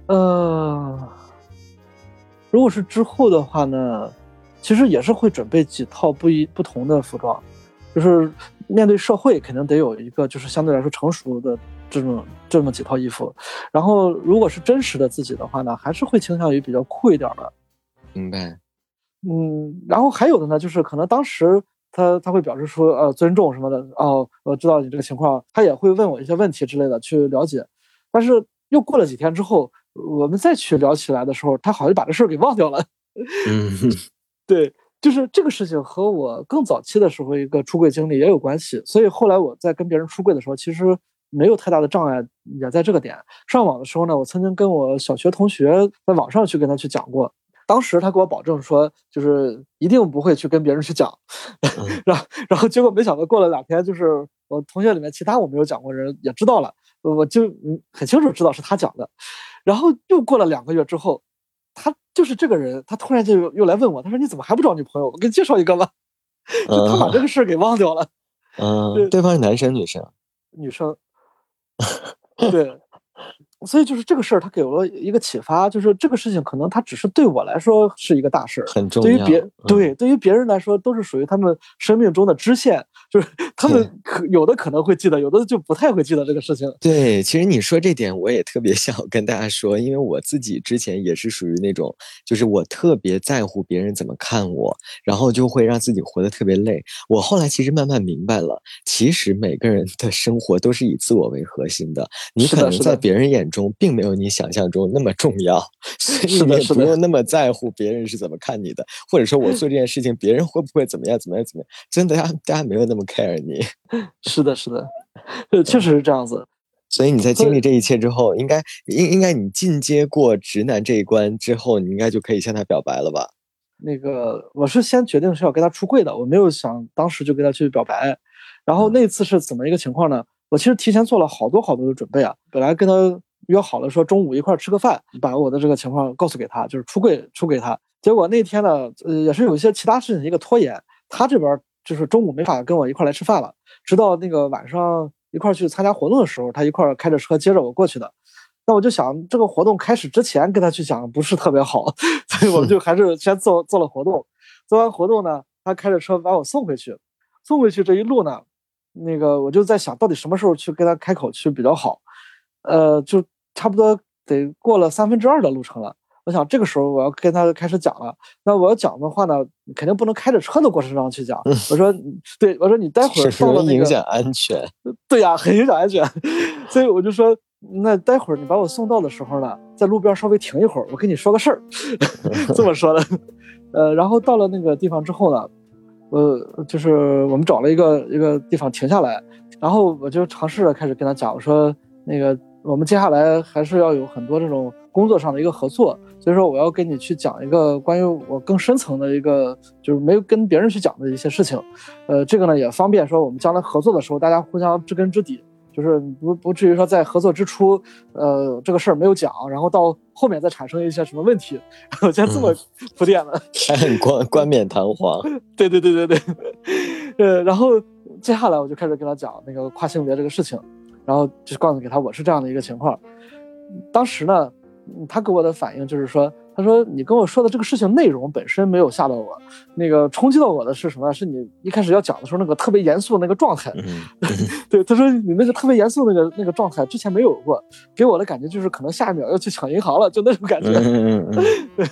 呃，如果是之后的话呢，其实也是会准备几套不一不同的服装。就是面对社会肯定得有一个就是相对来说成熟的这种这么几套衣服，然后如果是真实的自己的话呢，还是会倾向于比较酷一点的。明白。嗯，然后还有的呢，就是可能当时他他会表示说呃尊重什么的哦，我知道你这个情况，他也会问我一些问题之类的去了解，但是又过了几天之后，我们再去聊起来的时候，他好像把这事儿给忘掉了。嗯，对，就是这个事情和我更早期的时候一个出柜经历也有关系，所以后来我在跟别人出柜的时候，其实没有太大的障碍，也在这个点。上网的时候呢，我曾经跟我小学同学在网上去跟他去讲过。当时他给我保证说，就是一定不会去跟别人去讲，然后然后结果没想到过了两天，就是我同学里面其他我没有讲过人也知道了，我就很清楚知道是他讲的，然后又过了两个月之后，他就是这个人，他突然就又来问我，他说你怎么还不找女朋友？我给你介绍一个吧，就他把这个事儿给忘掉了。嗯，对方是男生女生？女生。对。所以就是这个事儿，他给了一个启发，就是这个事情可能他只是对我来说是一个大事儿，很重要。对于别对对于别人来说，都是属于他们生命中的支线。就是他们可有的可能会记得，有的就不太会记得这个事情。对，其实你说这点，我也特别想跟大家说，因为我自己之前也是属于那种，就是我特别在乎别人怎么看我，然后就会让自己活得特别累。我后来其实慢慢明白了，其实每个人的生活都是以自我为核心的，你可能在别人眼中并没有你想象中那么重要，所以你不用那么在乎别人是怎么看你的，或者说我做这件事情，别人会不会怎么样怎么样怎么样？真的，大家大家没有那么。care 你，是的，是的，确实是这样子。所以你在经历这一切之后，应该应应该你进阶过直男这一关之后，你应该就可以向他表白了吧？那个，我是先决定是要跟他出柜的，我没有想当时就跟他去表白。然后那次是怎么一个情况呢？我其实提前做了好多好多的准备啊。本来跟他约好了说中午一块吃个饭，把我的这个情况告诉给他，就是出柜出给他。结果那天呢，呃，也是有一些其他事情一个拖延，他这边。就是中午没法跟我一块来吃饭了，直到那个晚上一块去参加活动的时候，他一块开着车接着我过去的。那我就想，这个活动开始之前跟他去讲不是特别好，所以我们就还是先做做了活动。做完活动呢，他开着车把我送回去。送回去这一路呢，那个我就在想到底什么时候去跟他开口去比较好。呃，就差不多得过了三分之二的路程了。我想这个时候我要跟他开始讲了，那我要讲的话呢，肯定不能开着车的过程中去讲。我说，对，我说你待会儿到了那个，影响安全。对呀，很影响安全。所以我就说，那待会儿你把我送到的时候呢，在路边稍微停一会儿，我跟你说个事儿。这么说的。呃，然后到了那个地方之后呢，呃，就是我们找了一个一个地方停下来，然后我就尝试着开始跟他讲，我说那个我们接下来还是要有很多这种。工作上的一个合作，所以说我要跟你去讲一个关于我更深层的一个，就是没有跟别人去讲的一些事情，呃，这个呢也方便说我们将来合作的时候，大家互相知根知底，就是不不至于说在合作之初，呃，这个事儿没有讲，然后到后面再产生一些什么问题，我先这么铺垫了，还很冠冠冕堂皇。对对对对对，呃，然后接下来我就开始跟他讲那个跨性别这个事情，然后就告诉给他我是这样的一个情况，当时呢。他给我的反应就是说，他说你跟我说的这个事情内容本身没有吓到我，那个冲击到我的是什么？是你一开始要讲的时候那个特别严肃的那个状态。对，他说你那个特别严肃那个那个状态之前没有过，给我的感觉就是可能下一秒要去抢银行了，就那种感觉。嗯嗯嗯。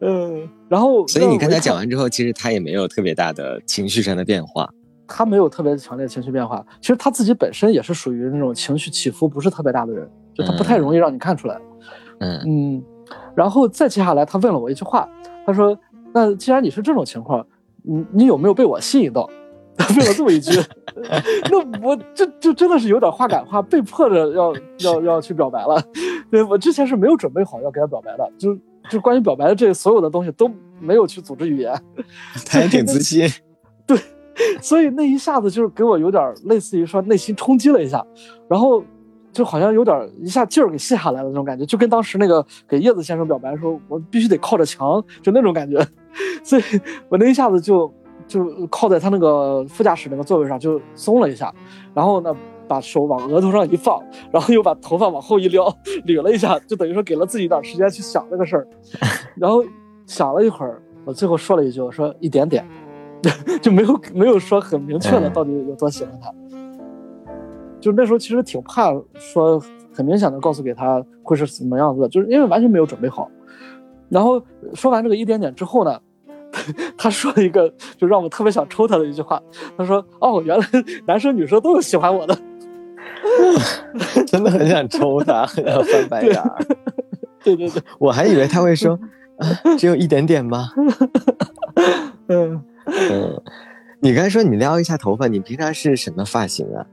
嗯，然后所以你跟他讲完之后，其实他也没有特别大的情绪上的变化。他没有特别强烈的情绪变化，其实他自己本身也是属于那种情绪起伏不是特别大的人，就他不太容易让你看出来。嗯嗯，然后再接下来，他问了我一句话，他说：“那既然你是这种情况，你你有没有被我吸引到？” 他问了这么一句，那我这就真的是有点话赶话，被迫着要要要去表白了。对我之前是没有准备好要给他表白的，就就关于表白的这所有的东西都没有去组织语言。他还挺自信。对，所以那一下子就是给我有点类似于说内心冲击了一下，然后。就好像有点一下劲儿给卸下来了那种感觉，就跟当时那个给叶子先生表白的时候，我必须得靠着墙，就那种感觉，所以我那一下子就就靠在他那个副驾驶那个座位上就松了一下，然后呢把手往额头上一放，然后又把头发往后一撩，捋了一下，就等于说给了自己一点时间去想这个事儿，然后想了一会儿，我最后说了一句，我说一点点，就没有没有说很明确的到底有多喜欢他。就那时候其实挺怕说很明显的告诉给他会是什么样子的，就是因为完全没有准备好。然后说完这个一点点之后呢，他说了一个就让我特别想抽他的一句话，他说：“哦，原来男生女生都有喜欢我的。”真的很想抽他，很想翻白眼。对对对，我还以为他会说：“啊，只有一点点吗？”嗯嗯，你刚才说你撩一下头发，你平常是什么发型啊？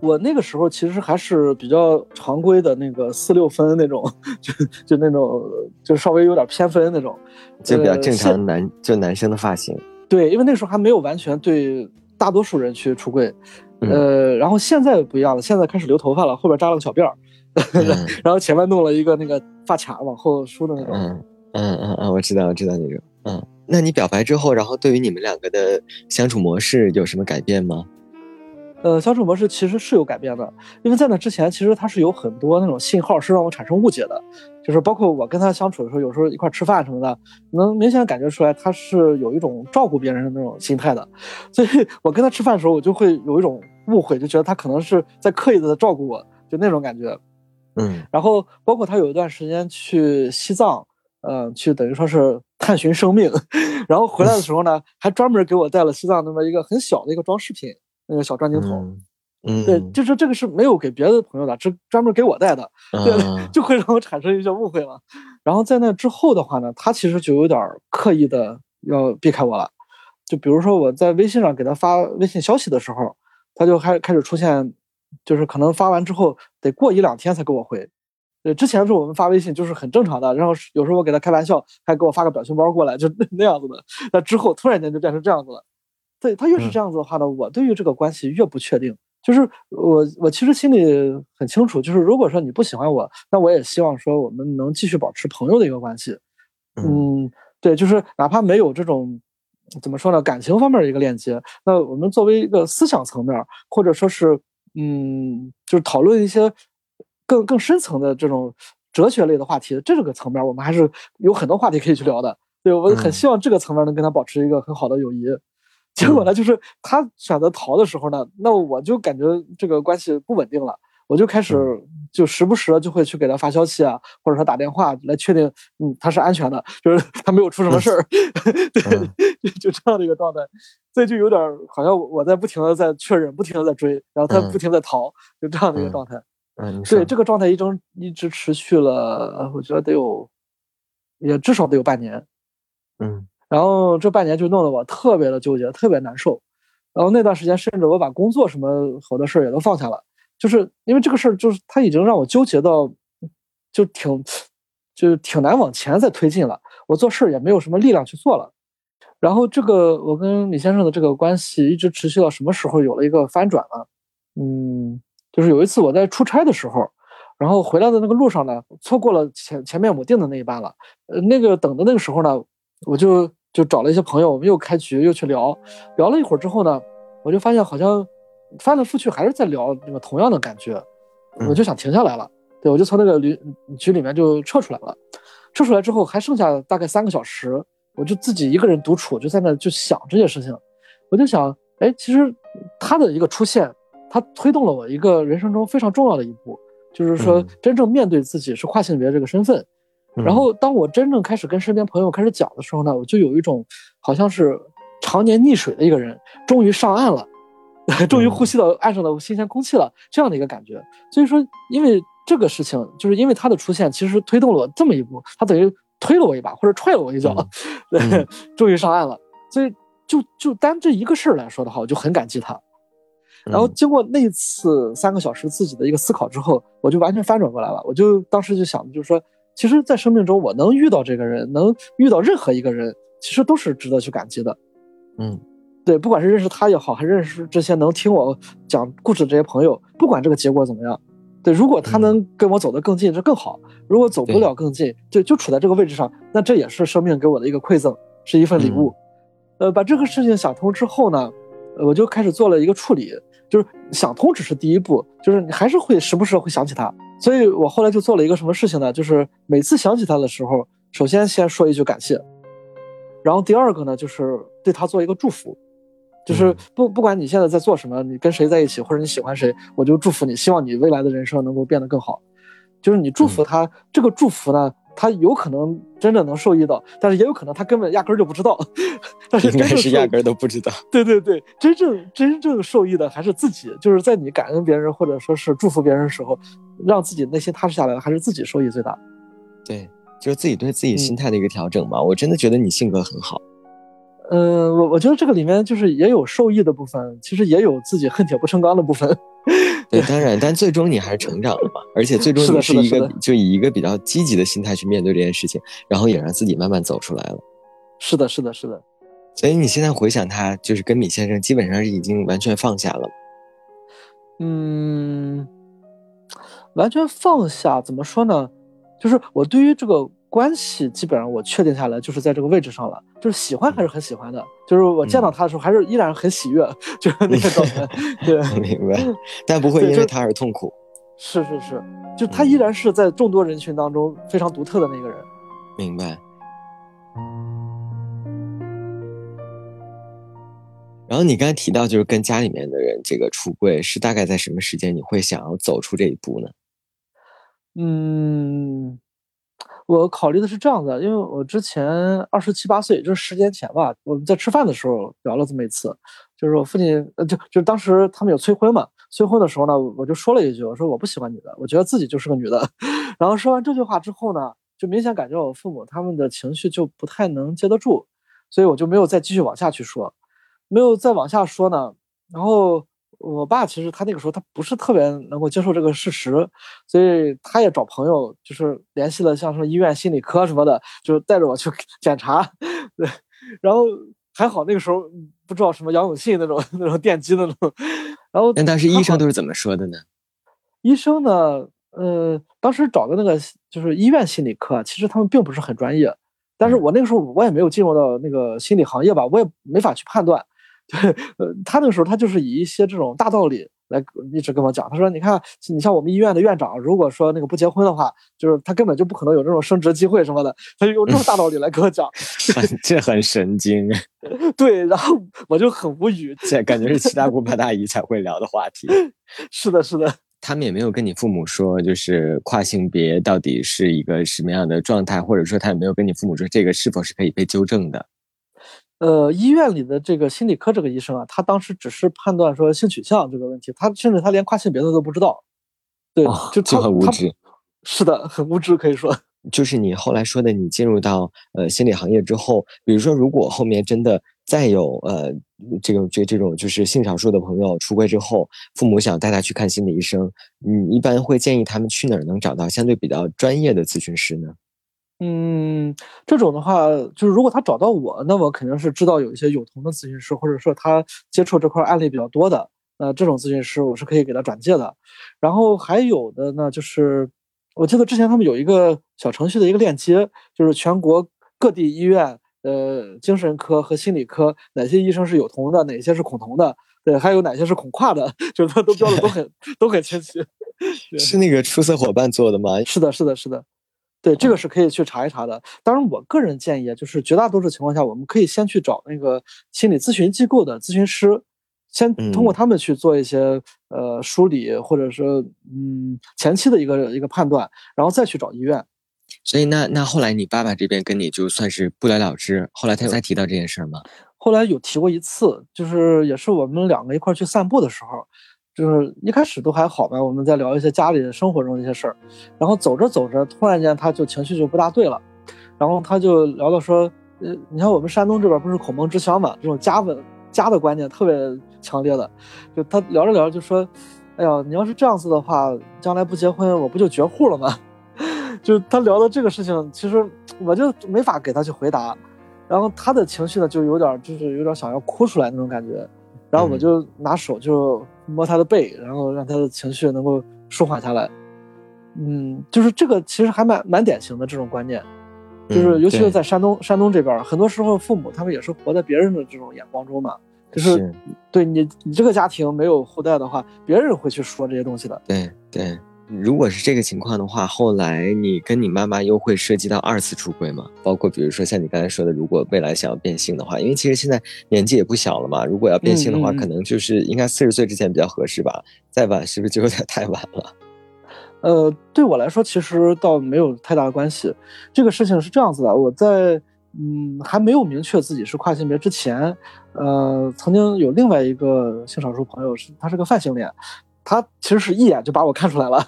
我那个时候其实还是比较常规的那个四六分那种，就就那种就稍微有点偏分那种，就比较正常男就男生的发型。对，因为那时候还没有完全对大多数人去出柜，呃，然后现在不一样了，现在开始留头发了，后边扎了个小辫儿，然后前面弄了一个那个发卡往后梳的那种。嗯嗯嗯嗯，我知道我知道那种。嗯，那你表白之后，然后对于你们两个的相处模式有什么改变吗？呃，相处模式其实是有改变的，因为在那之前，其实他是有很多那种信号是让我产生误解的，就是包括我跟他相处的时候，有时候一块吃饭什么的，能明显感觉出来他是有一种照顾别人的那种心态的，所以我跟他吃饭的时候，我就会有一种误会，就觉得他可能是在刻意的照顾我，就那种感觉。嗯，然后包括他有一段时间去西藏，呃，去等于说是探寻生命，然后回来的时候呢，还专门给我带了西藏那么一个很小的一个装饰品。那个小转经筒，嗯，对，就是这个是没有给别的朋友的，只专门给我带的，对，就会让我产生一些误会了。然后在那之后的话呢，他其实就有点刻意的要避开我了。就比如说我在微信上给他发微信消息的时候，他就开开始出现，就是可能发完之后得过一两天才给我回。对，之前是我们发微信就是很正常的，然后有时候我给他开玩笑，还给我发个表情包过来，就那那样子的。那之后突然间就变成这样子了。对他越是这样子的话呢，我对于这个关系越不确定。就是我，我其实心里很清楚，就是如果说你不喜欢我，那我也希望说我们能继续保持朋友的一个关系。嗯，对，就是哪怕没有这种怎么说呢，感情方面的一个链接，那我们作为一个思想层面，或者说是嗯，就是讨论一些更更深层的这种哲学类的话题，这个层面我们还是有很多话题可以去聊的。对我很希望这个层面能跟他保持一个很好的友谊。结果呢，就是他选择逃的时候呢，那我就感觉这个关系不稳定了，我就开始就时不时的就会去给他发消息啊，或者说打电话来确定，嗯，他是安全的，就是 他没有出什么事儿，对，就这样的一个状态，所以就有点好像我在不停的在确认，不停的在追，然后他不停在逃，就这样的一个状态。嗯，对，这个状态一直一直持续了，我觉得得有，也至少得有半年。嗯。然后这半年就弄得我特别的纠结，特别难受。然后那段时间，甚至我把工作什么好多事儿也都放下了，就是因为这个事儿，就是他已经让我纠结到，就挺，就是挺难往前再推进了。我做事儿也没有什么力量去做了。然后这个我跟李先生的这个关系一直持续到什么时候有了一个翻转了？嗯，就是有一次我在出差的时候，然后回来的那个路上呢，错过了前前面我订的那一班了。呃，那个等的那个时候呢，我就。就找了一些朋友，我们又开局又去聊，聊了一会儿之后呢，我就发现好像翻来覆去还是在聊那个同样的感觉，我就想停下来了。对，我就从那个局局里面就撤出来了。撤出来之后还剩下大概三个小时，我就自己一个人独处，就在那就想这些事情。我就想，哎，其实他的一个出现，他推动了我一个人生中非常重要的一步，就是说真正面对自己是跨性别这个身份。然后，当我真正开始跟身边朋友开始讲的时候呢，我就有一种好像是常年溺水的一个人，终于上岸了，终于呼吸到岸上的新鲜空气了，这样的一个感觉。所以说，因为这个事情，就是因为他的出现，其实推动了我这么一步，他等于推了我一把，或者踹了我一脚，对，终于上岸了。所以，就就单这一个事儿来说的话，我就很感激他。然后经过那次三个小时自己的一个思考之后，我就完全翻转过来了。我就当时就想，就是说。其实，在生命中，我能遇到这个人，能遇到任何一个人，其实都是值得去感激的。嗯，对，不管是认识他也好，还认识这些能听我讲故事的这些朋友，不管这个结果怎么样，对，如果他能跟我走得更近，这更好；如果走不了更近，对就处在这个位置上，那这也是生命给我的一个馈赠，是一份礼物。呃，把这个事情想通之后呢，我就开始做了一个处理，就是想通只是第一步，就是你还是会时不时会想起他。所以我后来就做了一个什么事情呢？就是每次想起他的时候，首先先说一句感谢，然后第二个呢，就是对他做一个祝福，就是不不管你现在在做什么，你跟谁在一起，或者你喜欢谁，我就祝福你，希望你未来的人生能够变得更好。就是你祝福他，这个祝福呢，他有可能真的能受益到，但是也有可能他根本压根儿就不知道。但是应该是压根儿都不知道。对对对，真正真正受益的还是自己，就是在你感恩别人或者说是祝福别人的时候，让自己内心踏实下来，还是自己受益最大。对，就是自己对自己心态的一个调整嘛。我真的觉得你性格很好。嗯，我我觉得这个里面就是也有受益的部分，其实也有自己恨铁不成钢的部分。对，当然，但最终你还是成长了嘛，而且最终你是一个就以一个比较积极的心态去面对这件事情，然后也让自己慢慢走出来了。是的，是的，是的。所以你现在回想他，就是跟米先生基本上是已经完全放下了。嗯，完全放下怎么说呢？就是我对于这个。关系基本上我确定下来就是在这个位置上了，就是喜欢还是很喜欢的，就是我见到他的时候还是依然很喜悦，就是那个状态。对，明白。但不会因为他而痛苦。是是是，就他依然是在众多人群当中非常独特的那个人。明白。然后你刚才提到就是跟家里面的人这个出柜，是大概在什么时间你会想要走出这一步呢？嗯。我考虑的是这样的，因为我之前二十七八岁，就是十年前吧，我们在吃饭的时候聊了这么一次，就是我父亲，呃，就就当时他们有催婚嘛，催婚的时候呢，我就说了一句，我说我不喜欢女的，我觉得自己就是个女的。然后说完这句话之后呢，就明显感觉我父母他们的情绪就不太能接得住，所以我就没有再继续往下去说，没有再往下说呢，然后。我爸其实他那个时候他不是特别能够接受这个事实，所以他也找朋友，就是联系了像什么医院心理科什么的，就带着我去 检查。对，然后还好那个时候不知道什么杨永信那种 那种电击那种。然后那当时医生都是怎么说的呢？医生呢，呃，当时找的那个就是医院心理科，其实他们并不是很专业。但是我那个时候我也没有进入到那个心理行业吧，我也没法去判断。对，呃，他那个时候他就是以一些这种大道理来一直跟我讲。他说：“你看，你像我们医院的院长，如果说那个不结婚的话，就是他根本就不可能有这种升职机会什么的。”他就用这种大道理来跟我讲，这很神经。对，然后我就很无语，这感觉是七大姑八大姨才会聊的话题。是的，是的。他们也没有跟你父母说，就是跨性别到底是一个什么样的状态，或者说他也没有跟你父母说这个是否是可以被纠正的。呃，医院里的这个心理科这个医生啊，他当时只是判断说性取向这个问题，他甚至他连跨性别的都不知道。对，就就很无知。是的，很无知，可以说。就是你后来说的，你进入到呃心理行业之后，比如说如果后面真的再有呃这种这这种就是性少数的朋友出柜之后，父母想带他去看心理医生，你一般会建议他们去哪儿能找到相对比较专业的咨询师呢？嗯，这种的话，就是如果他找到我，那我肯定是知道有一些有同的咨询师，或者说他接触这块案例比较多的，那这种咨询师我是可以给他转介的。然后还有的呢，就是我记得之前他们有一个小程序的一个链接，就是全国各地医院，呃，精神科和心理科哪些医生是有同的，哪些是恐同的，对，还有哪些是恐跨的，就是他都标的都很 都很清晰。是那个出色伙伴做的吗？是的，是的，是的。对，这个是可以去查一查的。当然，我个人建议啊就是绝大多数情况下，我们可以先去找那个心理咨询机构的咨询师，先通过他们去做一些呃梳理，或者说嗯前期的一个一个判断，然后再去找医院。所以，那那后来你爸爸这边跟你就算是不了了之，后来他有再提到这件事吗？后来有提过一次，就是也是我们两个一块去散步的时候。就是一开始都还好吧，我们在聊一些家里的生活中的一些事儿，然后走着走着，突然间他就情绪就不大对了，然后他就聊到说，呃，你看我们山东这边不是孔孟之乡嘛，这种家文家的观念特别强烈的，就他聊着聊着就说，哎呀，你要是这样子的话，将来不结婚我不就绝户了吗？就他聊到这个事情，其实我就没法给他去回答，然后他的情绪呢就有点就是有点想要哭出来那种感觉，然后我就拿手就。摸他的背，然后让他的情绪能够舒缓下来。嗯，就是这个其实还蛮蛮典型的这种观念，就是尤其是在山东山东这边，很多时候父母他们也是活在别人的这种眼光中嘛。就是对你你这个家庭没有后代的话，别人会去说这些东西的。对对如果是这个情况的话，后来你跟你妈妈又会涉及到二次出轨吗？包括比如说像你刚才说的，如果未来想要变性的话，因为其实现在年纪也不小了嘛，如果要变性的话，可能就是应该四十岁之前比较合适吧，再晚是不是就有点太晚了？呃，对我来说其实倒没有太大的关系。这个事情是这样子的，我在嗯还没有明确自己是跨性别之前，呃，曾经有另外一个性少数朋友是他是个泛性恋。他其实是一眼就把我看出来了，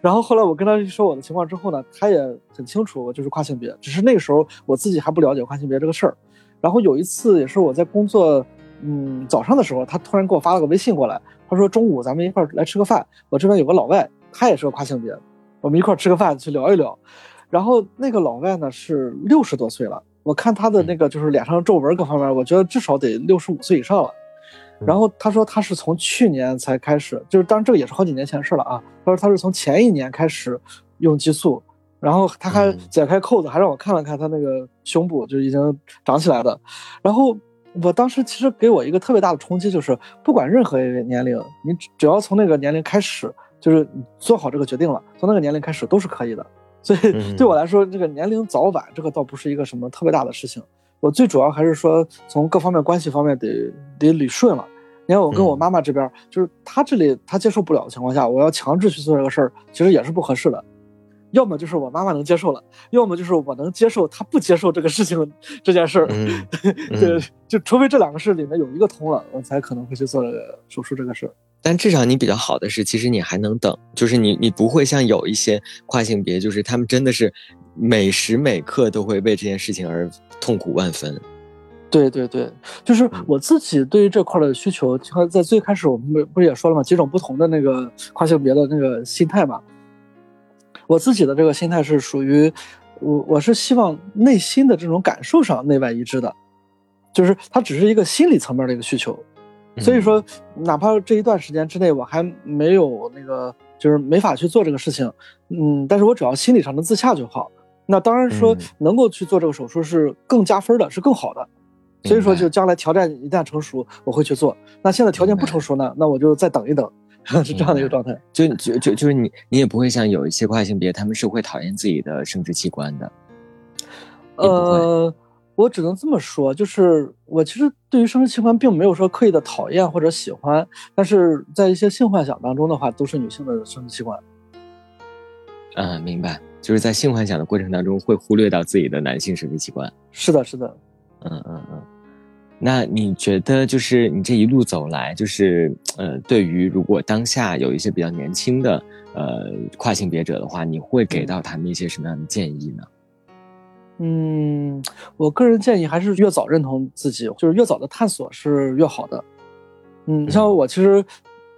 然后后来我跟他说我的情况之后呢，他也很清楚我就是跨性别，只是那个时候我自己还不了解跨性别这个事儿。然后有一次也是我在工作，嗯，早上的时候，他突然给我发了个微信过来，他说中午咱们一块儿来吃个饭，我这边有个老外，他也是个跨性别，我们一块儿吃个饭去聊一聊。然后那个老外呢是六十多岁了，我看他的那个就是脸上皱纹各方面，我觉得至少得六十五岁以上了。然后他说他是从去年才开始，就是当然这个也是好几年前的事了啊。他说他是从前一年开始用激素，然后他还解开扣子，还让我看了看他那个胸部，就已经长起来的。然后我当时其实给我一个特别大的冲击，就是不管任何一个年龄，你只要从那个年龄开始，就是做好这个决定了，从那个年龄开始都是可以的。所以对我来说，这个年龄早晚这个倒不是一个什么特别大的事情。我最主要还是说，从各方面关系方面得得捋顺了。你看，我跟我妈妈这边，就是她这里她接受不了的情况下，我要强制去做这个事儿，其实也是不合适的。要么就是我妈妈能接受了，要么就是我能接受她不接受这个事情这件事儿。对，就除非这两个事里面有一个通了，我才可能会去做这个手术这个事儿。但至少你比较好的是，其实你还能等，就是你你不会像有一些跨性别，就是他们真的是。每时每刻都会为这件事情而痛苦万分。对对对，就是我自己对于这块的需求，在最开始我们不不是也说了吗？几种不同的那个跨性别的那个心态嘛。我自己的这个心态是属于我，我是希望内心的这种感受上内外一致的，就是它只是一个心理层面的一个需求。所以说，哪怕这一段时间之内我还没有那个，就是没法去做这个事情，嗯，但是我只要心理上能自洽就好。那当然说能够去做这个手术是更加分的，是更好的。所以说，就将来条件一旦成熟，我会去做。那现在条件不成熟呢，那我就再等一等，是这样的一个状态。就就就就是你，你也不会像有一些跨性别，他们是会讨厌自己的生殖器官的。呃，我只能这么说，就是我其实对于生殖器官并没有说刻意的讨厌或者喜欢，但是在一些性幻想当中的话，都是女性的生殖器官。嗯，明白。就是在性幻想的过程当中，会忽略到自己的男性生殖器官。是的，是的，嗯嗯嗯。那你觉得，就是你这一路走来，就是呃，对于如果当下有一些比较年轻的呃跨性别者的话，你会给到他们一些什么样的建议呢？嗯，我个人建议还是越早认同自己，就是越早的探索是越好的。嗯，像我其实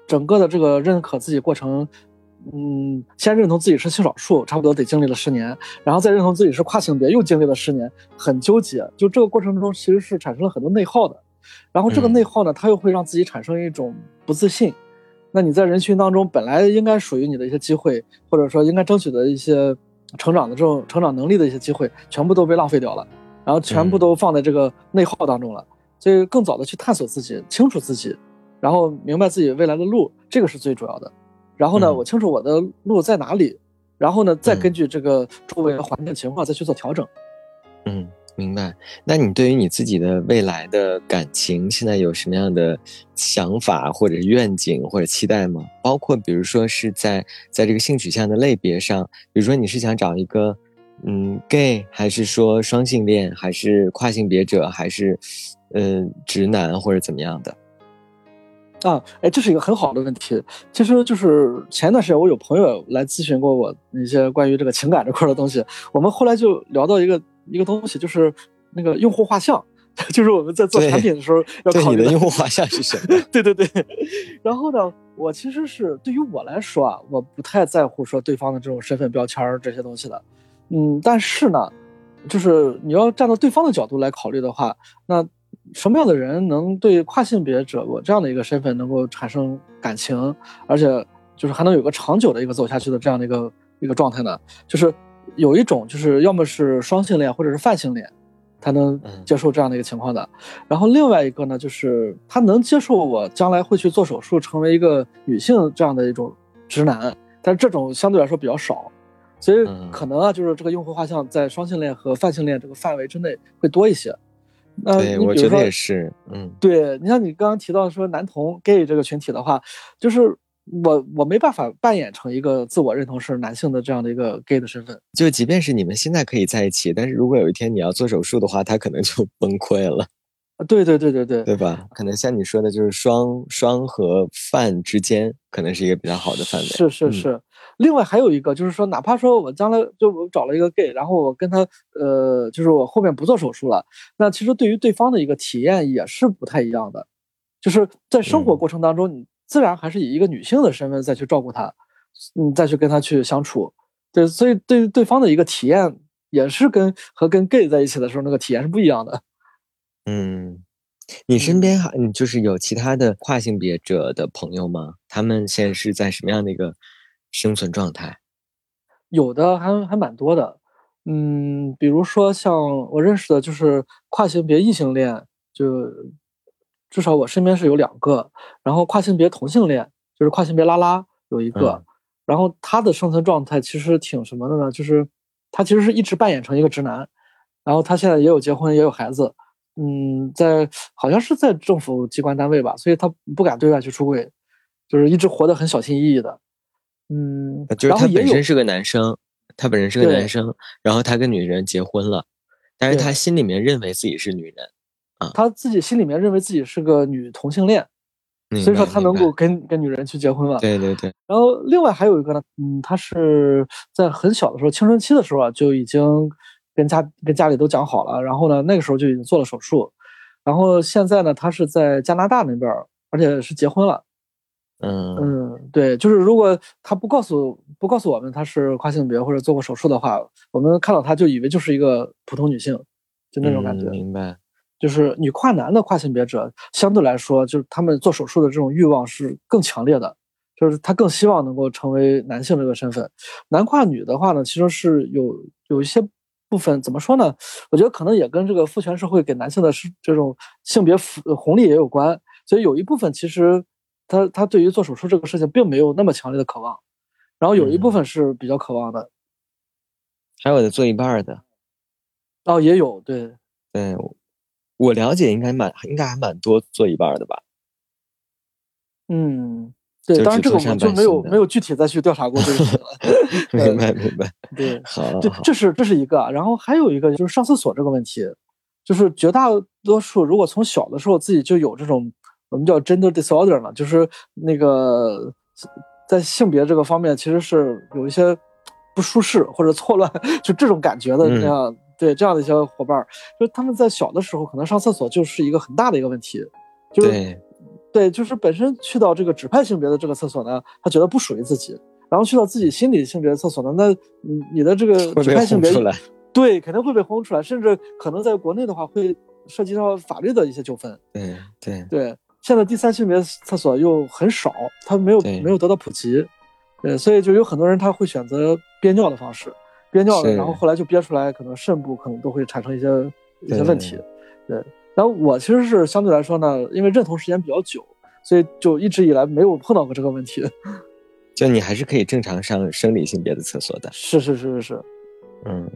整个的这个认可自己过程。嗯，先认同自己是性少数，差不多得经历了十年，然后再认同自己是跨性别，又经历了十年，很纠结。就这个过程中，其实是产生了很多内耗的。然后这个内耗呢，它又会让自己产生一种不自信。那你在人群当中本来应该属于你的一些机会，或者说应该争取的一些成长的这种成长能力的一些机会，全部都被浪费掉了，然后全部都放在这个内耗当中了。所以更早的去探索自己，清楚自己，然后明白自己未来的路，这个是最主要的。然后呢，我清楚我的路在哪里，然后呢，再根据这个周围的环境情况再去做调整。嗯，明白。那你对于你自己的未来的感情，现在有什么样的想法或者愿景或者期待吗？包括比如说是在在这个性取向的类别上，比如说你是想找一个嗯 gay，还是说双性恋，还是跨性别者，还是呃直男或者怎么样的？啊，哎，这是一个很好的问题。其实就是前段时间我有朋友来咨询过我一些关于这个情感这块的东西，我们后来就聊到一个一个东西，就是那个用户画像，就是我们在做产品的时候 要考虑的用户画像是什么？对对对。然后呢，我其实是对于我来说啊，我不太在乎说对方的这种身份标签这些东西的。嗯，但是呢，就是你要站到对方的角度来考虑的话，那。什么样的人能对跨性别者我这样的一个身份能够产生感情，而且就是还能有个长久的一个走下去的这样的一个一个状态呢？就是有一种就是要么是双性恋或者是泛性恋，他能接受这样的一个情况的。然后另外一个呢，就是他能接受我将来会去做手术成为一个女性这样的一种直男，但是这种相对来说比较少，所以可能啊，就是这个用户画像在双性恋和泛性恋这个范围之内会多一些。对，我觉得也是，嗯，对你像你刚刚提到说男同 gay 这个群体的话，就是我我没办法扮演成一个自我认同是男性的这样的一个 gay 的身份。就即便是你们现在可以在一起，但是如果有一天你要做手术的话，他可能就 崩溃了。对对对对对，对吧？可能像你说的，就是双双和泛之间，可能是一个比较好的范围。是是是。另外还有一个就是说，哪怕说我将来就我找了一个 gay，然后我跟他呃，就是我后面不做手术了，那其实对于对方的一个体验也是不太一样的。就是在生活过程当中，你自然还是以一个女性的身份再去照顾他，嗯，再去跟他去相处。对，所以对于对方的一个体验也是跟和跟 gay 在一起的时候那个体验是不一样的。嗯，你身边还你就是有其他的跨性别者的朋友吗？他们现在是在什么样的一个生存状态？有的还还蛮多的，嗯，比如说像我认识的，就是跨性别异性恋，就至少我身边是有两个，然后跨性别同性恋，就是跨性别拉拉有一个，然后他的生存状态其实挺什么的呢？就是他其实是一直扮演成一个直男，然后他现在也有结婚，也有孩子。嗯，在好像是在政府机关单位吧，所以他不敢对外去出柜，就是一直活得很小心翼翼的。嗯，就是他本身是个男生，他本身是个男生，然后他跟女人结婚了，但是他心里面认为自己是女人啊，他自己心里面认为自己是个女同性恋，所以说他能够跟跟女人去结婚了。对对对。然后另外还有一个呢，嗯，他是在很小的时候，青春期的时候啊，就已经。跟家跟家里都讲好了，然后呢，那个时候就已经做了手术，然后现在呢，他是在加拿大那边，而且是结婚了。嗯嗯，对，就是如果他不告诉不告诉我们他是跨性别或者做过手术的话，我们看到他就以为就是一个普通女性，就那种感觉。明白。就是女跨男的跨性别者，相对来说，就是他们做手术的这种欲望是更强烈的，就是他更希望能够成为男性这个身份。男跨女的话呢，其实是有有一些。部分怎么说呢？我觉得可能也跟这个父权社会给男性的是这种性别福红利也有关，所以有一部分其实他他对于做手术这个事情并没有那么强烈的渴望，然后有一部分是比较渴望的，还有的做一半的，哦，也有，对对，我了解应该蛮应该还蛮多做一半的吧，嗯。对，当然这个我们就没有没有具体再去调查过这个了。明白明白。对，好，这这是这是一个，然后还有一个就是上厕所这个问题，就是绝大多数如果从小的时候自己就有这种我们叫 gender disorder 嘛，就是那个在性别这个方面其实是有一些不舒适或者错乱，就这种感觉的那样，对这样的一些伙伴，就他们在小的时候可能上厕所就是一个很大的一个问题，就是。对，就是本身去到这个指派性别的这个厕所呢，他觉得不属于自己，然后去到自己心理性别的厕所呢，那你你的这个指派性别，对，肯定会被轰出来，甚至可能在国内的话会涉及到法律的一些纠纷。对对对，现在第三性别厕所又很少，它没有没有得到普及，对，所以就有很多人他会选择憋尿的方式，憋尿了，然后后来就憋出来，可能肾部可能都会产生一些一些问题，对。然后我其实是相对来说呢，因为认同时间比较久，所以就一直以来没有碰到过这个问题。就你还是可以正常上生理性别的厕所的。是是是是是，嗯，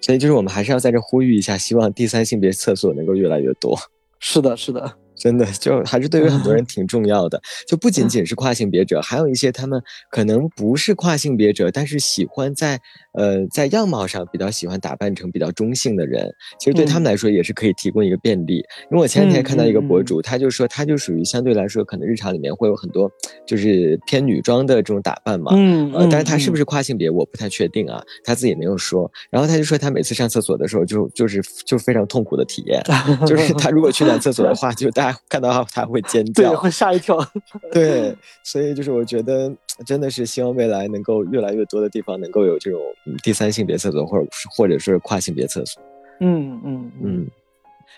所以就是我们还是要在这呼吁一下，希望第三性别厕所能够越来越多。是的，是的。真的 就还是对于很多人挺重要的，就不仅仅是跨性别者，还有一些他们可能不是跨性别者，但是喜欢在呃在样貌上比较喜欢打扮成比较中性的人，其实对他们来说也是可以提供一个便利。因为我前两天看到一个博主，他就说他就属于相对来说可能日常里面会有很多就是偏女装的这种打扮嘛，嗯，呃，但是他是不是跨性别我不太确定啊，他自己也没有说。然后他就说他每次上厕所的时候就就是就非常痛苦的体验，就是他如果去男厕所的话，就大。看到他他会尖叫，对，会吓一跳。对，所以就是我觉得真的是希望未来能够越来越多的地方能够有这种第三性别厕所，或者或者是跨性别厕所。嗯嗯嗯，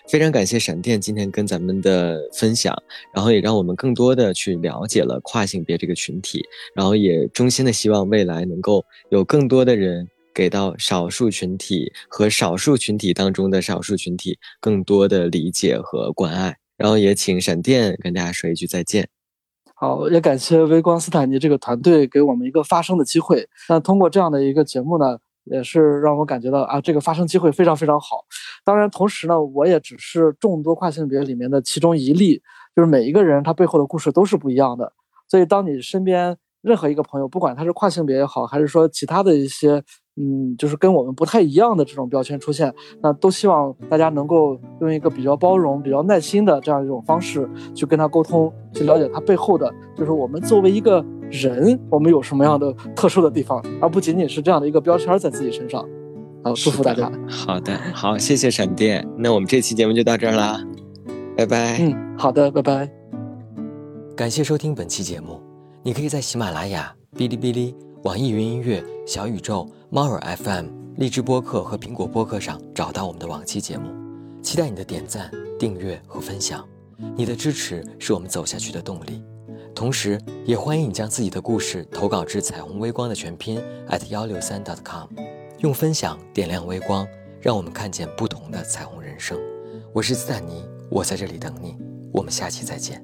非常感谢闪电今天跟咱们的分享，然后也让我们更多的去了解了跨性别这个群体，然后也衷心的希望未来能够有更多的人给到少数群体和少数群体当中的少数群体更多的理解和关爱。然后也请闪电跟大家说一句再见。好，也感谢微光斯坦尼这个团队给我们一个发声的机会。那通过这样的一个节目呢，也是让我感觉到啊，这个发声机会非常非常好。当然，同时呢，我也只是众多跨性别里面的其中一例，就是每一个人他背后的故事都是不一样的。所以，当你身边任何一个朋友，不管他是跨性别也好，还是说其他的一些。嗯，就是跟我们不太一样的这种标签出现，那都希望大家能够用一个比较包容、比较耐心的这样一种方式去跟他沟通，去了解他背后的，就是我们作为一个人，我们有什么样的特殊的地方，而不仅仅是这样的一个标签在自己身上。好，祝福大家。好的，好，谢谢闪电。那我们这期节目就到这儿啦，拜拜。嗯，好的，拜拜。感谢收听本期节目，你可以在喜马拉雅、哔哩哔哩、网易云音乐、小宇宙。猫耳 FM、荔枝播客和苹果播客上找到我们的往期节目，期待你的点赞、订阅和分享。你的支持是我们走下去的动力。同时，也欢迎你将自己的故事投稿至彩虹微光的全拼 at 幺六三 .com，用分享点亮微光，让我们看见不同的彩虹人生。我是斯坦尼，我在这里等你。我们下期再见。